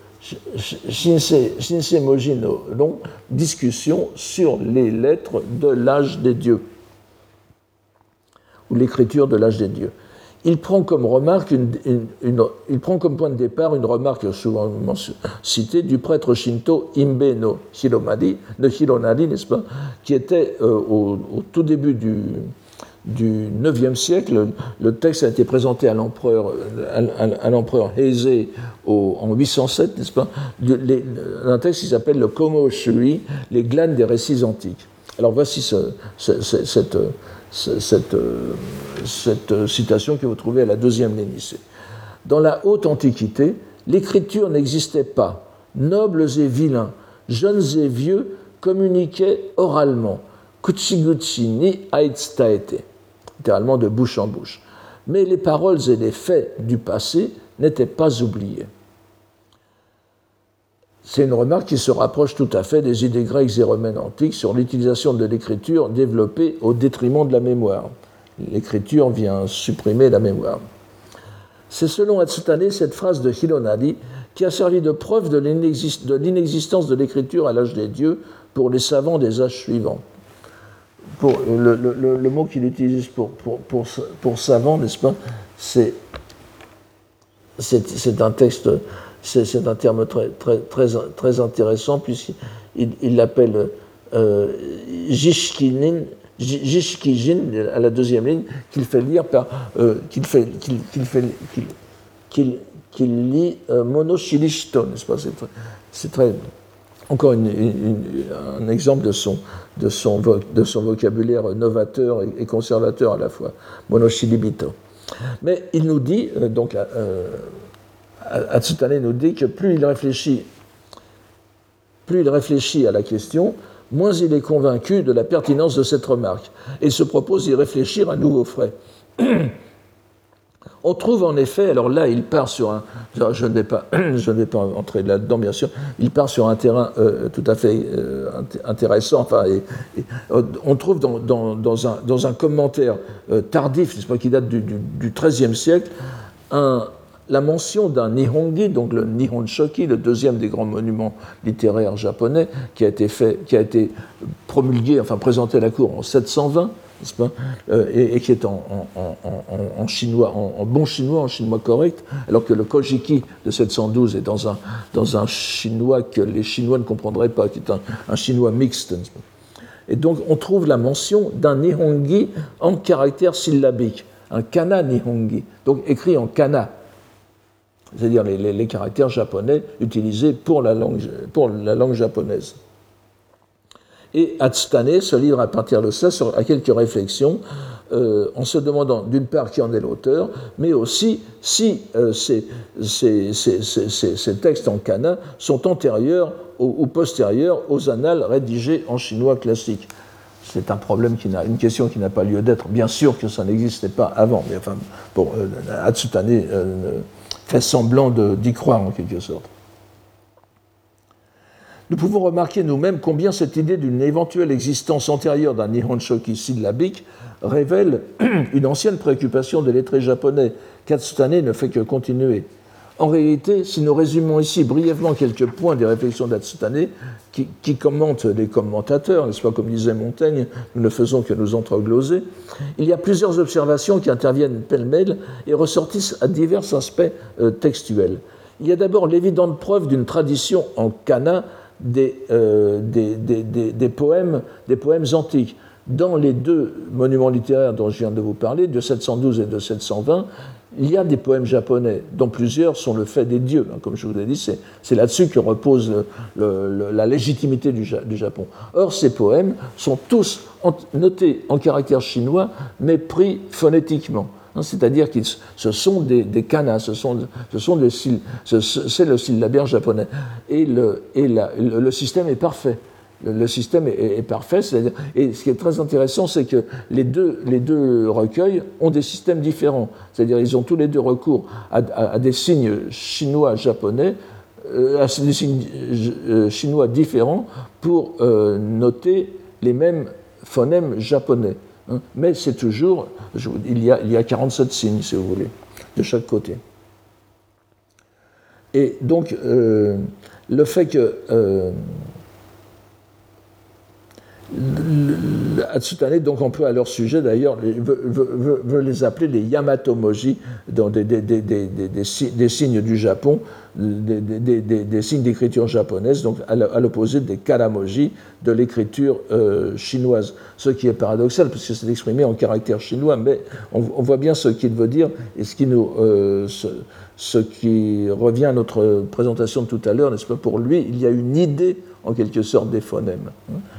Shinsei, Moji no long discussion sur les lettres de l'âge des dieux ou l'écriture de l'âge des dieux. Il prend comme remarque il prend comme point de départ une remarque souvent citée du prêtre shinto Imbe no Hironari, n'est-ce pas, qui était euh, au, tout début du, du 9e siècle. Le texte a été présenté à l'empereur, à, l'empereur Heisei en 807, n'est-ce pas Un texte qui s'appelle le Komo Shui, les glanes des récits antiques. Alors voici ce, cette cette, euh, cette, citation que vous trouvez à la deuxième ici. Dans la haute antiquité, l'écriture n'existait pas. Nobles et vilains, jeunes et vieux communiquaient oralement. Kuchiguchi ni aitstaete, littéralement de bouche en bouche. Mais les paroles et les faits du passé n'étaient pas oubliés. C'est une remarque qui se rapproche tout à fait des idées grecques et romaines antiques sur l'utilisation de l'écriture développée au détriment de la mémoire. L'écriture vient supprimer la mémoire. C'est selon Atsutane cette phrase de Hilonadi qui a servi de preuve de l'inexistence de l'écriture à l'âge des dieux pour les savants des âges suivants. Le, mot qu'il utilise pour, pour, pour savant, n'est-ce pas, c'est un texte c'est un terme très, très, très, intéressant puisqu'il l'appelle euh, Jishkinin, à la deuxième ligne, qu'il fait lire par. Euh, qu'il fait, qu'il, lit euh, C'est très, encore un exemple de son, de, son, de son vocabulaire novateur et, conservateur à la fois, monoshilibito. Mais il nous dit, euh, donc, euh, Atsutane nous dit que plus il réfléchit, plus il réfléchit à la question, moins il est convaincu de la pertinence de cette remarque et se propose d'y réfléchir à nouveau frais. On trouve en effet, alors là, il part sur un, je ne vais pas, je ne vais pas entrer là-dedans, bien sûr, il part sur un terrain euh, tout à fait euh, intéressant. Enfin, on trouve dans, dans, un, dans un, commentaire euh, tardif, pas, qui date du XIIIe siècle, un, la mention d'un Nihongi, donc le Nihon Shoki, le deuxième des grands monuments littéraires japonais, qui a été, fait, qui a été promulgué, enfin présenté à la cour en 720, pas euh, et, qui est en, chinois, en, bon chinois, en chinois correct, alors que le Kojiki de 712 est dans un, dans un chinois que les Chinois ne comprendraient pas, qui est un, chinois mixte. Et donc on trouve la mention d'un Nihongi en caractère syllabique, un kana Nihongi, donc écrit en kana c'est-à-dire les, caractères japonais utilisés pour la langue, pour la langue japonaise. Et Hatsutane se livre à partir de ça à quelques réflexions euh, en se demandant d'une part qui en est l'auteur, mais aussi si euh, ces, textes en kana sont antérieurs ou, postérieurs aux annales rédigées en chinois classique. C'est un problème qui n'a, une question qui n'a pas lieu d'être. Bien sûr que ça n'existait pas avant, mais enfin, bon, euh, Hatsutane fait semblant d'y croire en quelque sorte. Nous pouvons remarquer nous-mêmes combien cette idée d'une éventuelle existence antérieure d'un Nihon Shoki syllabique révèle une ancienne préoccupation des lettrés japonais qu'Atsutane ne fait que continuer. En réalité, si nous résumons ici brièvement quelques points des réflexions d'Atsutane, qui, qui, commentent les commentateurs, n'est-ce pas, comme disait Montaigne, nous ne faisons que nous entregloser, il y a plusieurs observations qui interviennent pêle-mêle et ressortissent à divers aspects euh, textuels. Il y a d'abord l'évidente preuve d'une tradition en des, euh, des, des, des, poèmes, des poèmes antiques. Dans les deux monuments littéraires dont je viens de vous parler, de 712 et de 720, il y a des poèmes japonais dont plusieurs sont le fait des dieux. Hein, comme je vous l'ai dit, c'est là-dessus que repose la légitimité du, Japon. Or, ces poèmes sont tous notés en caractère chinois, mais pris phonétiquement. Hein, c'est-à-dire que ce sont des, des kanas, ce sont, ce sont c'est le syllabaire japonais. Et, le, et le système est parfait le système est, parfait. Et ce qui est très intéressant, c'est que les deux, recueils ont des systèmes différents. C'est-à-dire ils ont tous les deux recours à, des signes chinois japonais, euh, à des signes euh, chinois différents pour euh, noter les mêmes phonèmes japonais. Hein. Mais c'est toujours, il, y a, il y a 47 signes, si vous voulez, de chaque côté. Et donc, le fait que Hatsutane, donc on peut à leur sujet d'ailleurs, veut, les appeler les Yamatomoji, dans des, des, signes du Japon, des, signes d'écriture japonaise, donc à l'opposé des Karamoji de l'écriture euh, chinoise. Ce qui est paradoxal, parce que c'est exprimé en caractère chinois, mais on, voit bien ce qu'il veut dire et ce qui, nous, euh, ce qui revient à notre présentation de tout à l'heure, n'est-ce pas? Pour lui, il y a une idée en quelque sorte des phonèmes.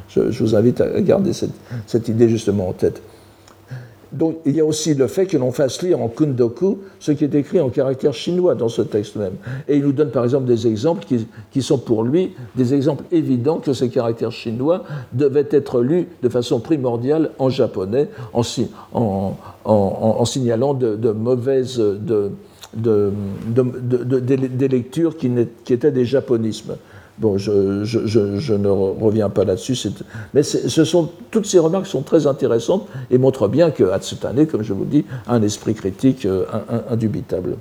Je, vous invite à garder cette, idée justement en tête. Donc il y a aussi le fait que l'on fasse lire en kundoku ce qui est écrit en caractère chinois dans ce texte même. Et il nous donne par exemple des exemples qui, sont pour lui des exemples évidents que ces caractères chinois devaient être lus de façon primordiale en japonais, en, signalant de, mauvaises... De, des lectures qui étaient des japonismes. Bon, je, ne reviens pas là-dessus, mais toutes ces remarques sont très intéressantes et montrent bien que comme je vous dis, a un esprit critique euh, indubitable.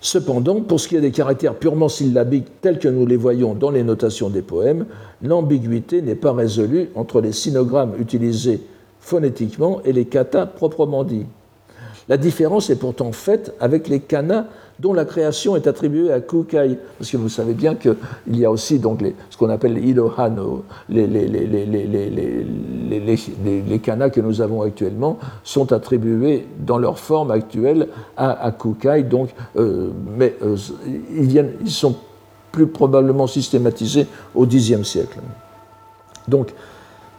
Cependant, pour ce qui est des caractères purement syllabiques tels que nous les voyons dans les notations des poèmes, l'ambiguïté n'est pas résolue entre les sinogrammes utilisés phonétiquement et les katas proprement dits. La différence est pourtant faite avec les kanas dont la création est attribuée à Kukai. Parce que vous savez bien qu'il y a aussi donc ce qu'on appelle les Ilohano, les, les, kanas que nous avons actuellement sont attribués dans leur forme actuelle à, Kukai, donc, euh, mais euh, ils, ils sont plus probablement systématisés au Xe siècle. Donc,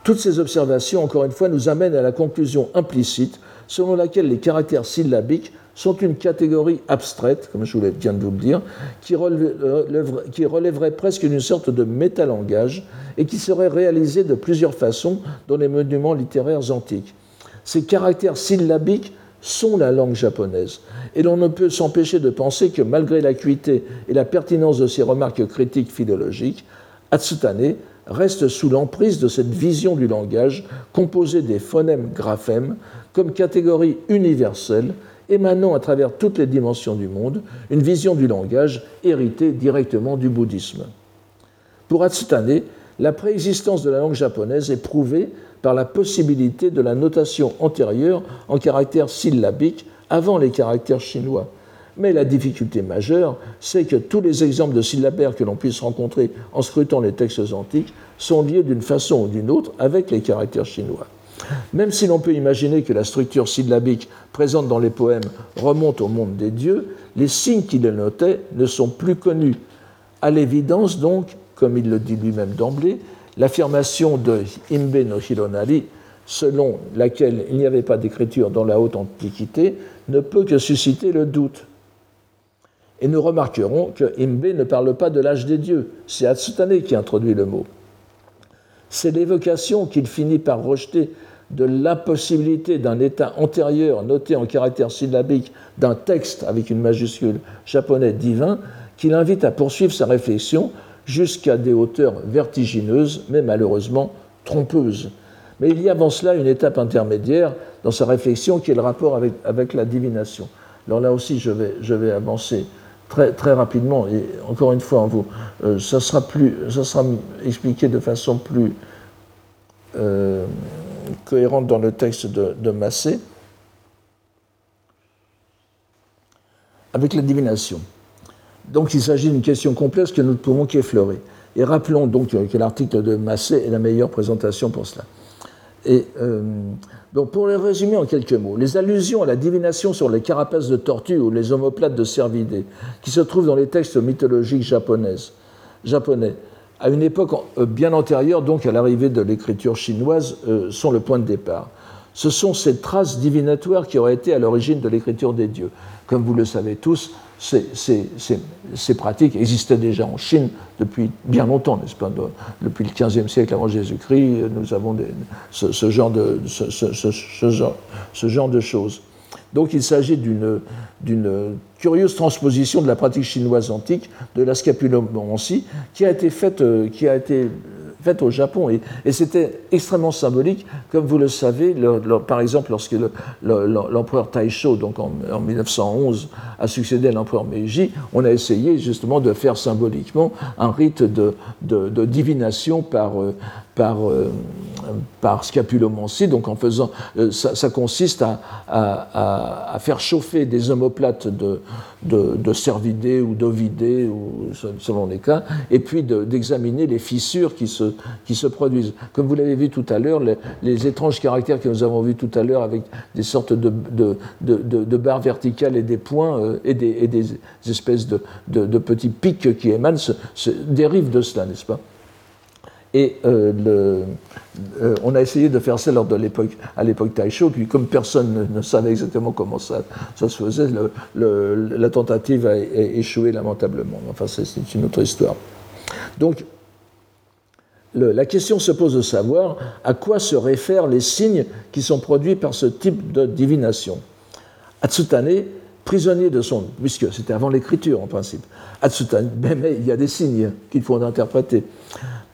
toutes ces observations, encore une fois, nous amènent à la conclusion implicite selon laquelle les caractères syllabiques sont une catégorie abstraite, comme je viens de vous le dire, qui, relèverait presque d'une sorte de métalangage et qui serait réalisée de plusieurs façons dans les monuments littéraires antiques. Ces caractères syllabiques sont la langue japonaise. Et l'on ne peut s'empêcher de penser que malgré l'acuité et la pertinence de ses remarques critiques philologiques, Atsutane reste sous l'emprise de cette vision du langage composée des phonèmes graphèmes comme catégorie universelle émanant à travers toutes les dimensions du monde, une vision du langage héritée directement du bouddhisme. Pour Hatsutane, la préexistence de la langue japonaise est prouvée par la possibilité de la notation antérieure en caractères syllabiques avant les caractères chinois. Mais la difficulté majeure, c'est que tous les exemples de syllabaires que l'on puisse rencontrer en scrutant les textes antiques sont liés d'une façon ou d'une autre avec les caractères chinois. Même si l'on peut imaginer que la structure syllabique présente dans les poèmes remonte au monde des dieux, les signes qui les notaient ne sont plus connus. À l'évidence, donc, comme il le dit lui-même d'emblée, l'affirmation de Imbe no Hironari, selon laquelle il n'y avait pas d'écriture dans la haute antiquité, ne peut que susciter le doute. Et nous remarquerons que Imbe ne parle pas de l'âge des dieux, c'est Hatsutane qui introduit le mot. C'est l'évocation qu'il finit par rejeter de l'impossibilité d'un état antérieur noté en caractère syllabique d'un texte avec une majuscule japonais divin qui l'invite à poursuivre sa réflexion jusqu'à des hauteurs vertigineuses, mais malheureusement trompeuses. Mais il y a avant cela une étape intermédiaire dans sa réflexion qui est le rapport avec, la divination. Alors là aussi, je vais avancer très, très rapidement, et encore une fois, vous, euh, ça, sera plus, ça sera expliqué de façon plus euh, cohérente dans le texte de, Massé, avec la divination. Donc il s'agit d'une question complexe que nous ne pouvons qu'effleurer. Et rappelons donc que l'article de Massé est la meilleure présentation pour cela. Et euh, Pour les résumer en quelques mots, les allusions à la divination sur les carapaces de tortue ou les omoplates de cervidés, qui se trouvent dans les textes mythologiques japonais, à une époque euh, bien antérieure donc à l'arrivée de l'écriture chinoise, euh, sont le point de départ. Ce sont ces traces divinatoires qui auraient été à l'origine de l'écriture des dieux. Comme vous le savez tous, ces, pratiques existaient déjà en Chine depuis bien longtemps, n'est-ce pas Depuis le XVe siècle avant Jésus-Christ, nous avons ce, genre de, ce, genre, de choses. Donc il s'agit d'une curieuse transposition de la pratique chinoise antique, de la scapulomancie, qui a été faite, euh, qui a été faite au Japon. Et, c'était extrêmement symbolique, comme vous le savez, par exemple, lorsque l'empereur Taisho, donc en, 1911, a succédé à l'empereur Meiji, on a essayé justement de faire symboliquement un rite de, divination par, euh, par, euh, par scapulomancie. Donc en faisant, euh, ça, consiste à, à, faire chauffer des omoplates de, de, cervidés ou d'ovidés, selon les cas, et puis d'examiner les fissures qui se, qui se produisent. Comme vous l'avez vu tout à l'heure, les, étranges caractères que nous avons vus tout à l'heure avec des sortes de, de, barres verticales et des points euh, et, des, espèces de, petits pics qui émanent dérivent de cela, n'est-ce pas? Et euh, euh, on a essayé de faire ça lors de l'époque, à l'époque Taisho, puis comme personne ne, savait exactement comment ça, se faisait, la tentative a, échoué lamentablement. Enfin, c'est, une autre histoire. Donc, la question se pose de savoir à quoi se réfèrent les signes qui sont produits par ce type de divination. Atsutane, prisonnier de son, puisque c'était avant l'écriture en principe, Atsutane, mais il y a des signes qu'il faut interpréter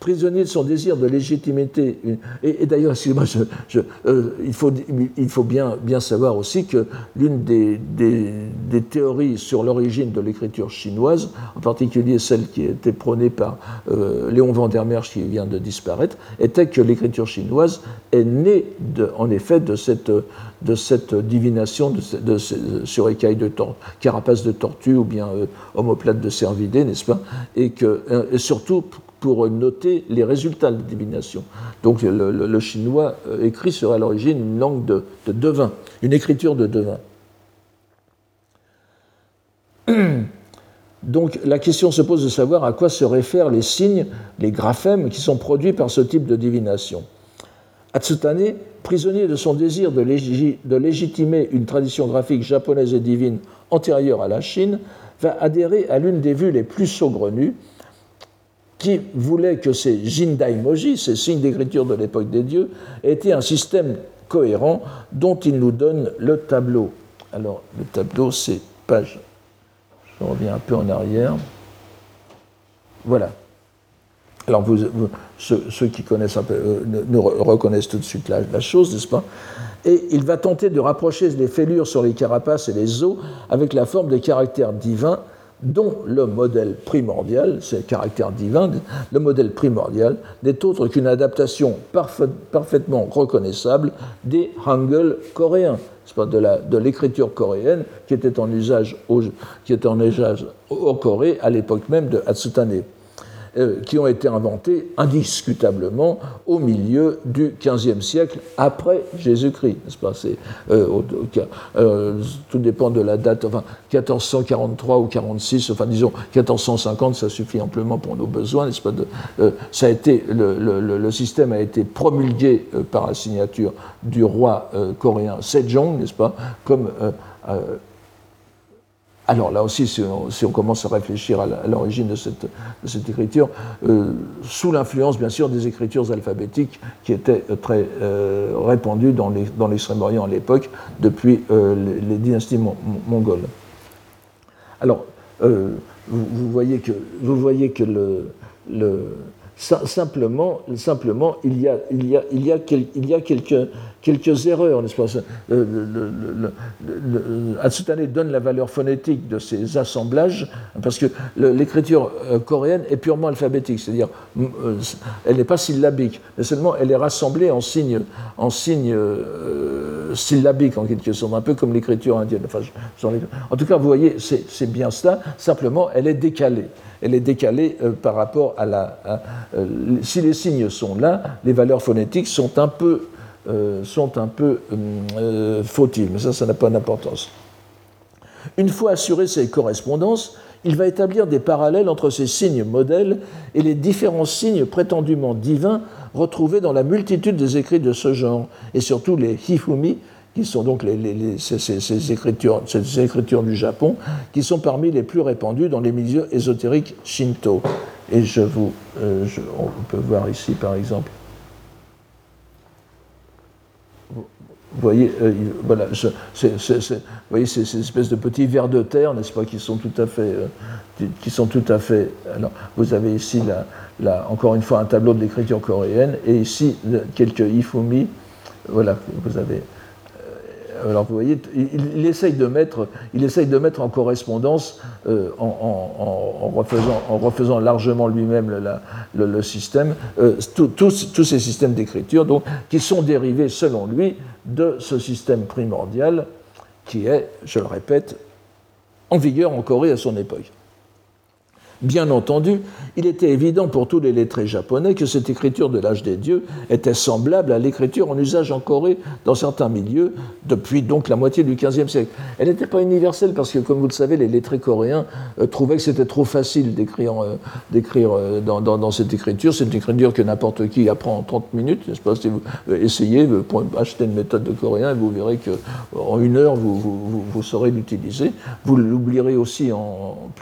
prisonnier de son désir de légitimité. Et, d'ailleurs, euh, il, faut, bien, savoir aussi que l'une des, théories sur l'origine de l'écriture chinoise, en particulier celle qui a été prônée par euh, Léon van der Merch, qui vient de disparaître, était que l'écriture chinoise est née, en effet, de cette, divination sur écailles de tortue, carapace de tortue ou bien euh, omoplate de cervidés, n'est-ce pas? Et que, et surtout, pour noter les résultats de divination. Donc le, chinois euh, écrit serait à l'origine une langue de, de, devin, une écriture de devin. Donc la question se pose de savoir à quoi se réfèrent les signes, les graphèmes qui sont produits par ce type de divination. Atsutane, prisonnier de son désir de, de légitimer une tradition graphique japonaise et divine antérieure à la Chine, va adhérer à l'une des vues les plus saugrenues, qui voulait que ces jindaimoji, ces signes d'écriture de l'époque des dieux, étaient un système cohérent dont il nous donne le tableau. Alors, le tableau, c'est page. Je reviens un peu en arrière. Voilà. Alors, vous, ceux, qui connaissent un peu, euh, nous reconnaissent tout de suite la, la chose, n'est-ce pas? Et il va tenter de rapprocher les fêlures sur les carapaces et les os avec la forme des caractères divins dont le modèle primordial, c'est le caractère divin, le modèle primordial n'est autre qu'une adaptation parfaitement reconnaissable des Hangul coréens, de l'écriture coréenne qui était en usage en Corée à l'époque même de Hatsutane. Euh, qui ont été inventés indiscutablement au milieu du XVe siècle après Jésus-Christ, euh, euh, Tout dépend de la date, enfin 1443 ou 46, enfin disons 1450, ça suffit amplement pour nos besoins, n'est-ce pas? Ça a été le, le, système a été promulgué par la signature du roi coréen Sejong, n'est-ce pas? Comme alors là aussi, si on, commence à réfléchir à l'origine de cette, écriture, euh, sous l'influence bien sûr des écritures alphabétiques qui étaient euh, très euh, répandues dans l'extrême-orient à l'époque, depuis les, dynasties mongoles. Alors, vous, voyez que, vous voyez que le, simplement, simplement il, y a, il, y a, il, y a il y a quelques quelques erreurs, n'est-ce pas? Hatsutane donne la valeur phonétique de ces assemblages, parce que l'écriture euh, coréenne est purement alphabétique, c'est-à-dire euh, elle n'est pas syllabique, mais seulement elle est rassemblée en signes, en euh, syllabiques, en quelque sorte, un peu comme l'écriture indienne. Enfin, en tout cas, vous voyez, c'est bien cela, simplement elle est décalée. Elle est décalée par rapport à la... si les signes sont là, les valeurs phonétiques sont un peu sont un peu fautifs, mais ça, ça n'a pas d'importance. Une fois assurées ces correspondances, il va établir des parallèles entre ces signes modèles et les différents signes prétendument divins retrouvés dans la multitude des écrits de ce genre, et surtout les hifumi, qui sont donc ces, écritures, ces, écritures, du Japon, qui sont parmi les plus répandues dans les milieux ésotériques shinto. Et je vous, euh, on peut voir ici par exemple Vous voyez, euh, voilà, c'est, ces, espèces de petits vers de terre, n'est-ce pas, qui sont tout à fait, euh, qui sont tout à fait. Alors, vous avez ici, la, encore une fois, un tableau de l'écriture coréenne, et ici quelques ifumi. Voilà, vous avez alors vous voyez, il, essaye, de mettre, il essaye de mettre en correspondance, euh, en, refaisant, largement lui-même le, système, euh, tous ces systèmes d'écriture qui sont dérivés, selon lui, de ce système primordial qui est, je le répète, en vigueur en Corée à son époque. Bien entendu, il était évident pour tous les lettrés japonais que cette écriture de l'âge des dieux était semblable à l'écriture en usage en Corée dans certains milieux depuis donc la moitié du XVe siècle. Elle n'était pas universelle parce que, comme vous le savez, les lettrés coréens euh, trouvaient que c'était trop facile d'écrire euh, euh, dans, cette écriture. C'est une écriture que n'importe qui apprend en 30 minutes, n'est-ce pas? Si vous essayez, pour acheter une méthode de coréen, vous verrez qu'en une heure, vous, saurez l'utiliser. Vous l'oublierez aussi,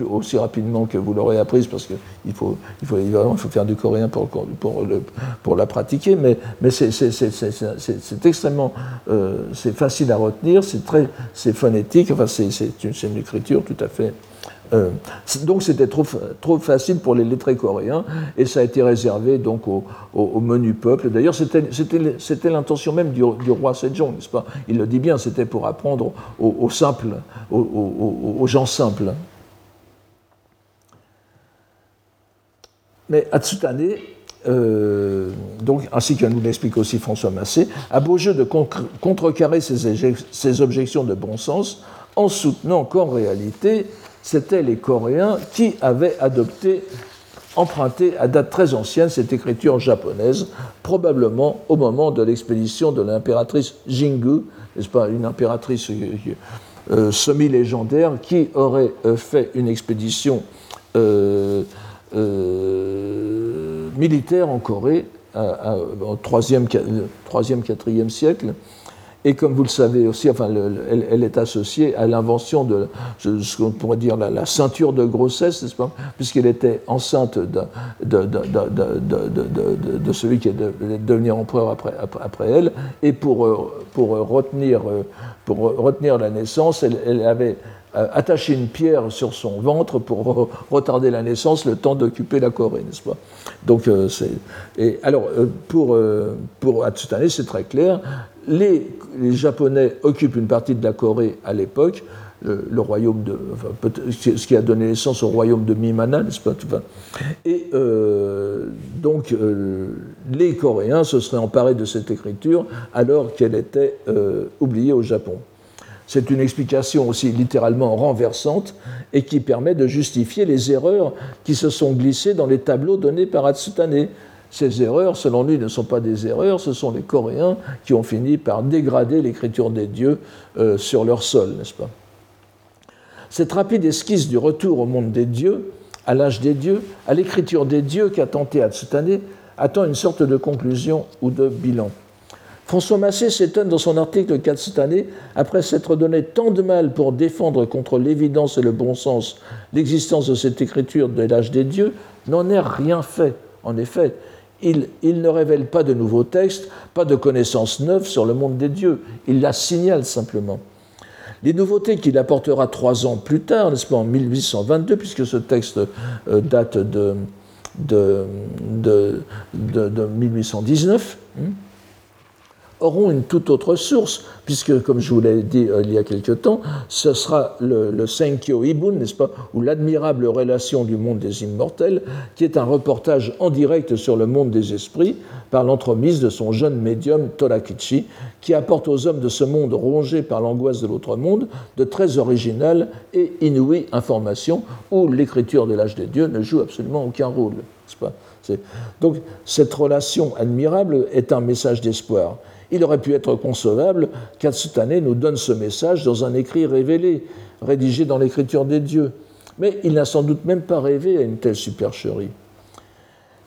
aussi rapidement que vous l'aurez apprise parce qu'il faut, il faut, il faut faire du coréen pour, pour, le, pour la pratiquer, mais, mais c'est extrêmement euh, facile à retenir, c'est phonétique, enfin c'est une, une, écriture tout à fait. Euh, donc c'était trop, trop facile pour les lettrés coréens et ça a été réservé donc au, au, menu peuple. D'ailleurs c'était l'intention même du, du, roi Sejong, n'est-ce pas? Il le dit bien, c'était pour apprendre aux, simples, aux gens simples. Mais Atsutane, euh, donc, ainsi que nous l'explique aussi François Massé, a beau jeu de contrecarrer ces, objections de bon sens en soutenant qu'en réalité, c'étaient les Coréens qui avaient adopté, emprunté à date très ancienne cette écriture japonaise, probablement au moment de l'expédition de l'impératrice Jingu, n'est-ce pas, une impératrice euh, euh, semi-légendaire qui aurait fait une expédition euh, militaire en Corée au 3e, 4e siècle. Et comme vous le savez aussi, enfin, elle, est associée à l'invention de ce qu'on pourrait dire la, ceinture de grossesse, n'est-ce pas? Puisqu'elle était enceinte de, celui qui est de, devenir empereur après, après, elle. Et pour, euh, pour, retenir, euh, pour retenir la naissance, elle, avait euh, attacher une pierre sur son ventre pour retarder la naissance, le temps d'occuper la Corée, n'est-ce pas? Donc, euh, alors, euh, pour, pour Hatsutane, c'est très clair. Les, les, Japonais occupent une partie de la Corée à l'époque, le, royaume de. ce qui a donné naissance au royaume de Mimana, n'est-ce pas? Et donc, les Coréens se seraient emparés de cette écriture alors qu'elle était oubliée au Japon. C'est une explication aussi littéralement renversante et qui permet de justifier les erreurs qui se sont glissées dans les tableaux donnés par Atsutane. Ces erreurs, selon lui, ne sont pas des erreurs, ce sont les Coréens qui ont fini par dégrader l'écriture des dieux euh, sur leur sol, n'est-ce pas? Cette rapide esquisse du retour au monde des dieux, à l'âge des dieux, à l'écriture des dieux qu'a tenté Atsutane, attend une sorte de conclusion ou de bilan. François Massé s'étonne dans son article 4 cette année, après s'être donné tant de mal pour défendre contre l'évidence et le bon sens l'existence de cette écriture de l'âge des dieux, n'en ait rien fait. En effet, il, ne révèle pas de nouveaux textes, pas de connaissances neuves sur le monde des dieux, il la signale simplement. Les nouveautés qu'il apportera trois ans plus tard, n'est-ce pas, en 1822, puisque ce texte euh, date de, de, de, de 1819, auront une toute autre source, puisque, comme je vous l'ai dit euh, il y a quelque temps, ce sera le, Senkyo Ibun, n'est-ce pas, ou l'admirable relation du monde des immortels, qui est un reportage en direct sur le monde des esprits par l'entremise de son jeune médium Torakichi, qui apporte aux hommes de ce monde rongé par l'angoisse de l'autre monde de très originales et inouïes informations où l'écriture de l'âge des dieux ne joue absolument aucun rôle. Pas? Donc cette relation admirable est un message d'espoir Il aurait pu être concevable qu'Atsutane nous donne ce message dans un écrit révélé, rédigé dans l'écriture des dieux. Mais il n'a sans doute même pas rêvé à une telle supercherie.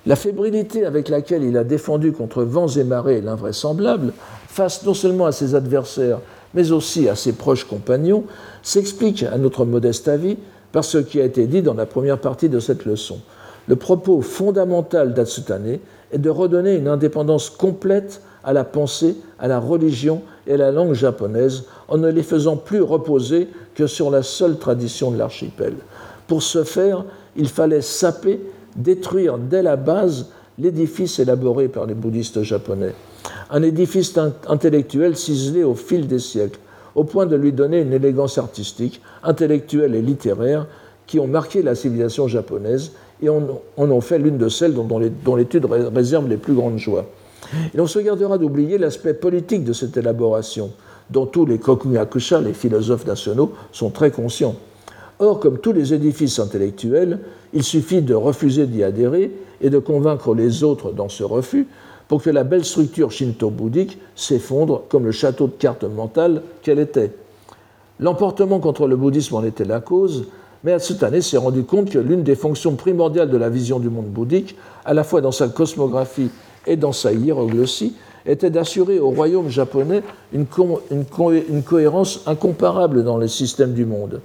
La fébrilité avec laquelle il a défendu contre vents et marées l'invraisemblable, face non seulement à ses adversaires, mais aussi à ses proches compagnons, s'explique, à notre modeste avis, par ce qui a été dit dans la première partie de cette leçon. Le propos fondamental d'Atsutane est de redonner une indépendance complète à la pensée, à la religion et à la langue japonaise en ne les faisant plus reposer que sur la seule tradition de l'archipel. Pour ce faire, il fallait saper, détruire dès la base l'édifice élaboré par les bouddhistes japonais. Un édifice intellectuel ciselé au fil des siècles, au point de lui donner une élégance artistique, intellectuelle et littéraire qui ont marqué la civilisation japonaise et en ont fait l'une de celles dont l'étude réserve les plus grandes joies. Et on se gardera d'oublier l'aspect politique de cette élaboration, dont tous les kokugakusha, les philosophes nationaux, sont très conscients. Or, comme tous les édifices intellectuels, il suffit de refuser d'y adhérer et de convaincre les autres dans ce refus pour que la belle structure shinto-bouddhique s'effondre comme le château de cartes mentales qu'elle était. L'emportement contre le bouddhisme en était la cause, mais Atsutane s'est rendu compte que l'une des fonctions primordiales de la vision du monde bouddhique, à la fois dans sa cosmographie et dans sa hiéroglossie, était d'assurer au royaume japonais une, cohérence incomparable dans le système du monde.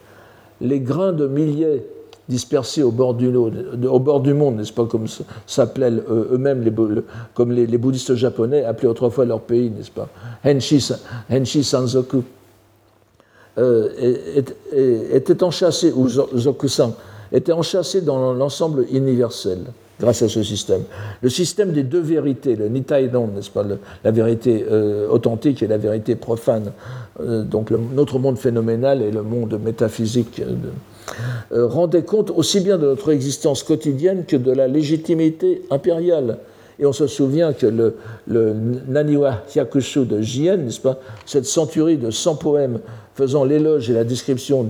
Les grains de milliers dispersés au bord du, monde, n'est-ce pas, comme s'appelaient eux-mêmes, les, bouddhistes japonais appelaient autrefois leur pays, n'est-ce pas, Henshi, Sanzoku, euh, était enchâssé, ou Zokusan, était enchâssé dans l'ensemble universel grâce à ce système. Le système des deux vérités, le Nitaidon, n'est-ce pas, la vérité euh, authentique et la vérité profane, euh, donc notre monde phénoménal et le monde métaphysique, rendait compte aussi bien de notre existence quotidienne que de la légitimité impériale. Et on se souvient que le, Naniwa Hyakushu de Jien, n'est-ce pas, cette centurie de 100 poèmes faisant l'éloge et la description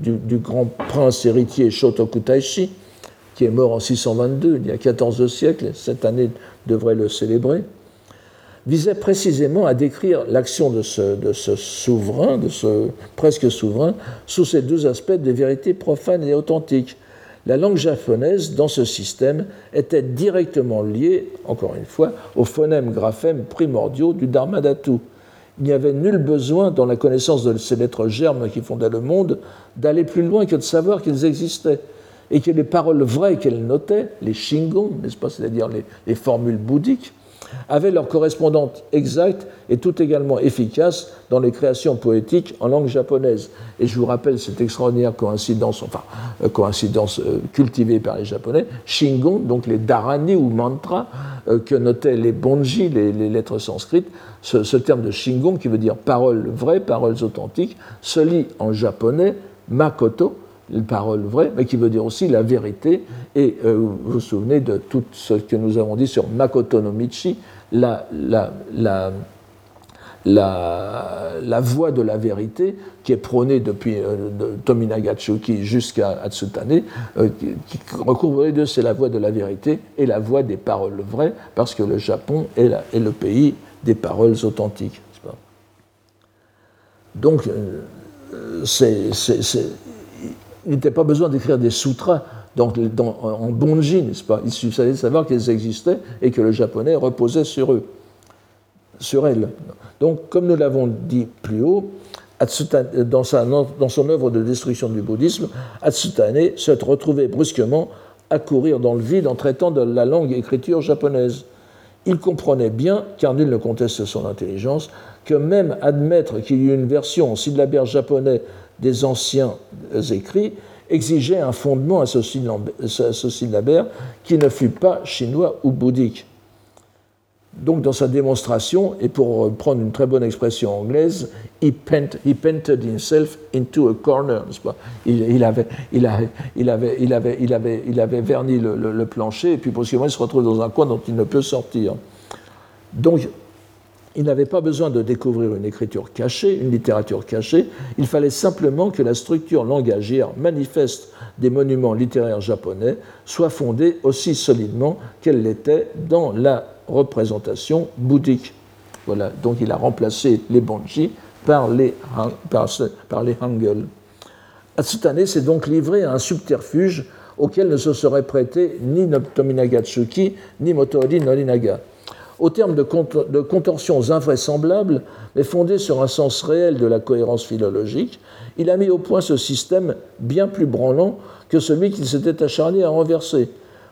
du, grand prince héritier Shotoku Taishi, qui est mort en 622, il y a 14 siècles, cette année devrait le célébrer, visait précisément à décrire l'action de ce, souverain, de ce presque souverain, sous ces deux aspects des vérités profanes et authentiques. La langue japonaise, dans ce système, était directement liée, encore une fois, aux phonèmes-graphèmes primordiaux du Dharma Dhatu il n'y avait nul besoin, dans la connaissance de ces lettres germes qui fondaient le monde, d'aller plus loin que de savoir qu'elles existaient et que les paroles vraies qu'elles notaient, les shingon, n'est-ce pas, c'est-à-dire les, formules bouddhiques, avaient leur correspondante exacte et tout également efficace dans les créations poétiques en langue japonaise. Et je vous rappelle cette extraordinaire coïncidence, enfin euh, coïncidence euh, cultivée par les Japonais, Shingon, donc les dharani ou mantras euh, que notaient les bonji, les, lettres sanskrites, ce, terme de Shingon qui veut dire paroles vraies, paroles authentiques, se lit en japonais makoto, les paroles vraies, mais qui veut dire aussi la vérité. Et vous vous souvenez de tout ce que nous avons dit sur Makoto no Michi, la, la, la la, la, voie de la vérité qui est prônée depuis euh, jusqu'à Atsutane, euh, qui, recouvre les deux, c'est la voie de la vérité et la voie des paroles vraies, parce que le Japon est, est le pays des paroles authentiques. Donc, euh, il n'était pas besoin d'écrire des sutras dans, en bonji, n'est-ce pas? Il suffisait de savoir qu'ils existaient et que le japonais reposait sur eux, sur elles. Donc, comme nous l'avons dit plus haut, dans, son œuvre de destruction du bouddhisme, Atsutane s'est retrouvé brusquement à courir dans le vide en traitant de la langue écriture japonaise. Il comprenait bien, car nul ne conteste son intelligence, que même admettre qu'il y eut une version en syllabaire japonais des anciens écrits exigeait un fondement à ce syllabaire qui ne fût pas chinois ou bouddhique. Donc, dans sa démonstration, et pour prendre une très bonne expression anglaise, he, painted himself into a corner, il avait verni le, plancher, et puis possiblement il se retrouve dans un coin dont il ne peut sortir. Donc, il n'avait pas besoin de découvrir une écriture cachée, une littérature cachée, il fallait simplement que la structure langagière manifeste des monuments littéraires japonais soit fondée aussi solidement qu'elle l'était dans la représentation bouddhique. Voilà, donc il a remplacé les Bonji par les, par, par les Hangul. Atsutane s'est donc livré à un subterfuge auquel ne se serait prêté ni Tominaga Tsuki ni Motohori Norinaga. Au terme de, contorsions invraisemblables, mais fondées sur un sens réel de la cohérence philologique, il a mis au point ce système bien plus branlant que celui qu'il s'était acharné à renverser.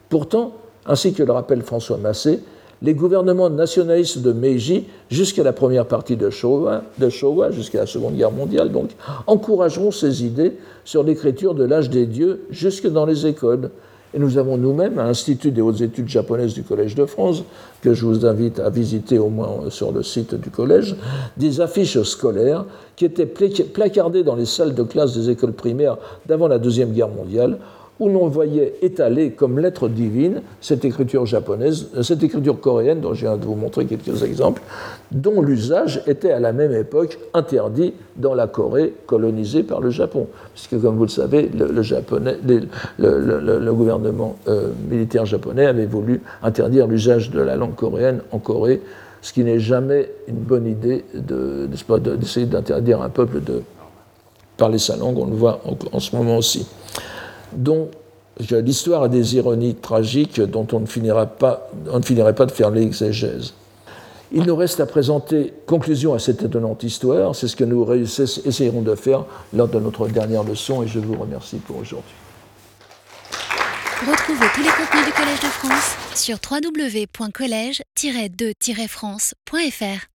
Pourtant, ainsi que le rappelle François Massé, les gouvernements nationalistes de Meiji, jusqu'à la première partie de Showa, de Showa jusqu'à la Seconde Guerre mondiale, donc, encourageront ces idées sur l'écriture de l'âge des dieux jusque dans les écoles. Et nous avons nous-mêmes, à l'Institut des hautes études japonaises du Collège de France, que je vous invite à visiter au moins sur le site du collège, des affiches scolaires qui étaient placardées dans les salles de classe des écoles primaires d'avant la Deuxième Guerre mondiale, où l'on voyait étaler comme lettre divine cette écriture japonaise, euh, cette écriture coréenne, dont je viens de vous montrer quelques exemples, dont l'usage était à la même époque interdit dans la Corée colonisée par le Japon. Puisque, comme vous le savez, le, gouvernement euh, militaire japonais avait voulu interdire l'usage de la langue coréenne en Corée, ce qui n'est jamais une bonne idée d'essayer de, d'interdire un peuple de parler sa langue, on le voit en ce moment aussi dont l'histoire a des ironies tragiques dont on ne, finira pas, on ne finirait pas de faire l'exégèse. Il nous reste à présenter conclusion à cette étonnante histoire. C'est ce que nous essayerons de faire lors de notre dernière leçon et je vous remercie pour aujourd'hui. Retrouvez tous les contenus du Collège de France sur www.colège-2-france.fr.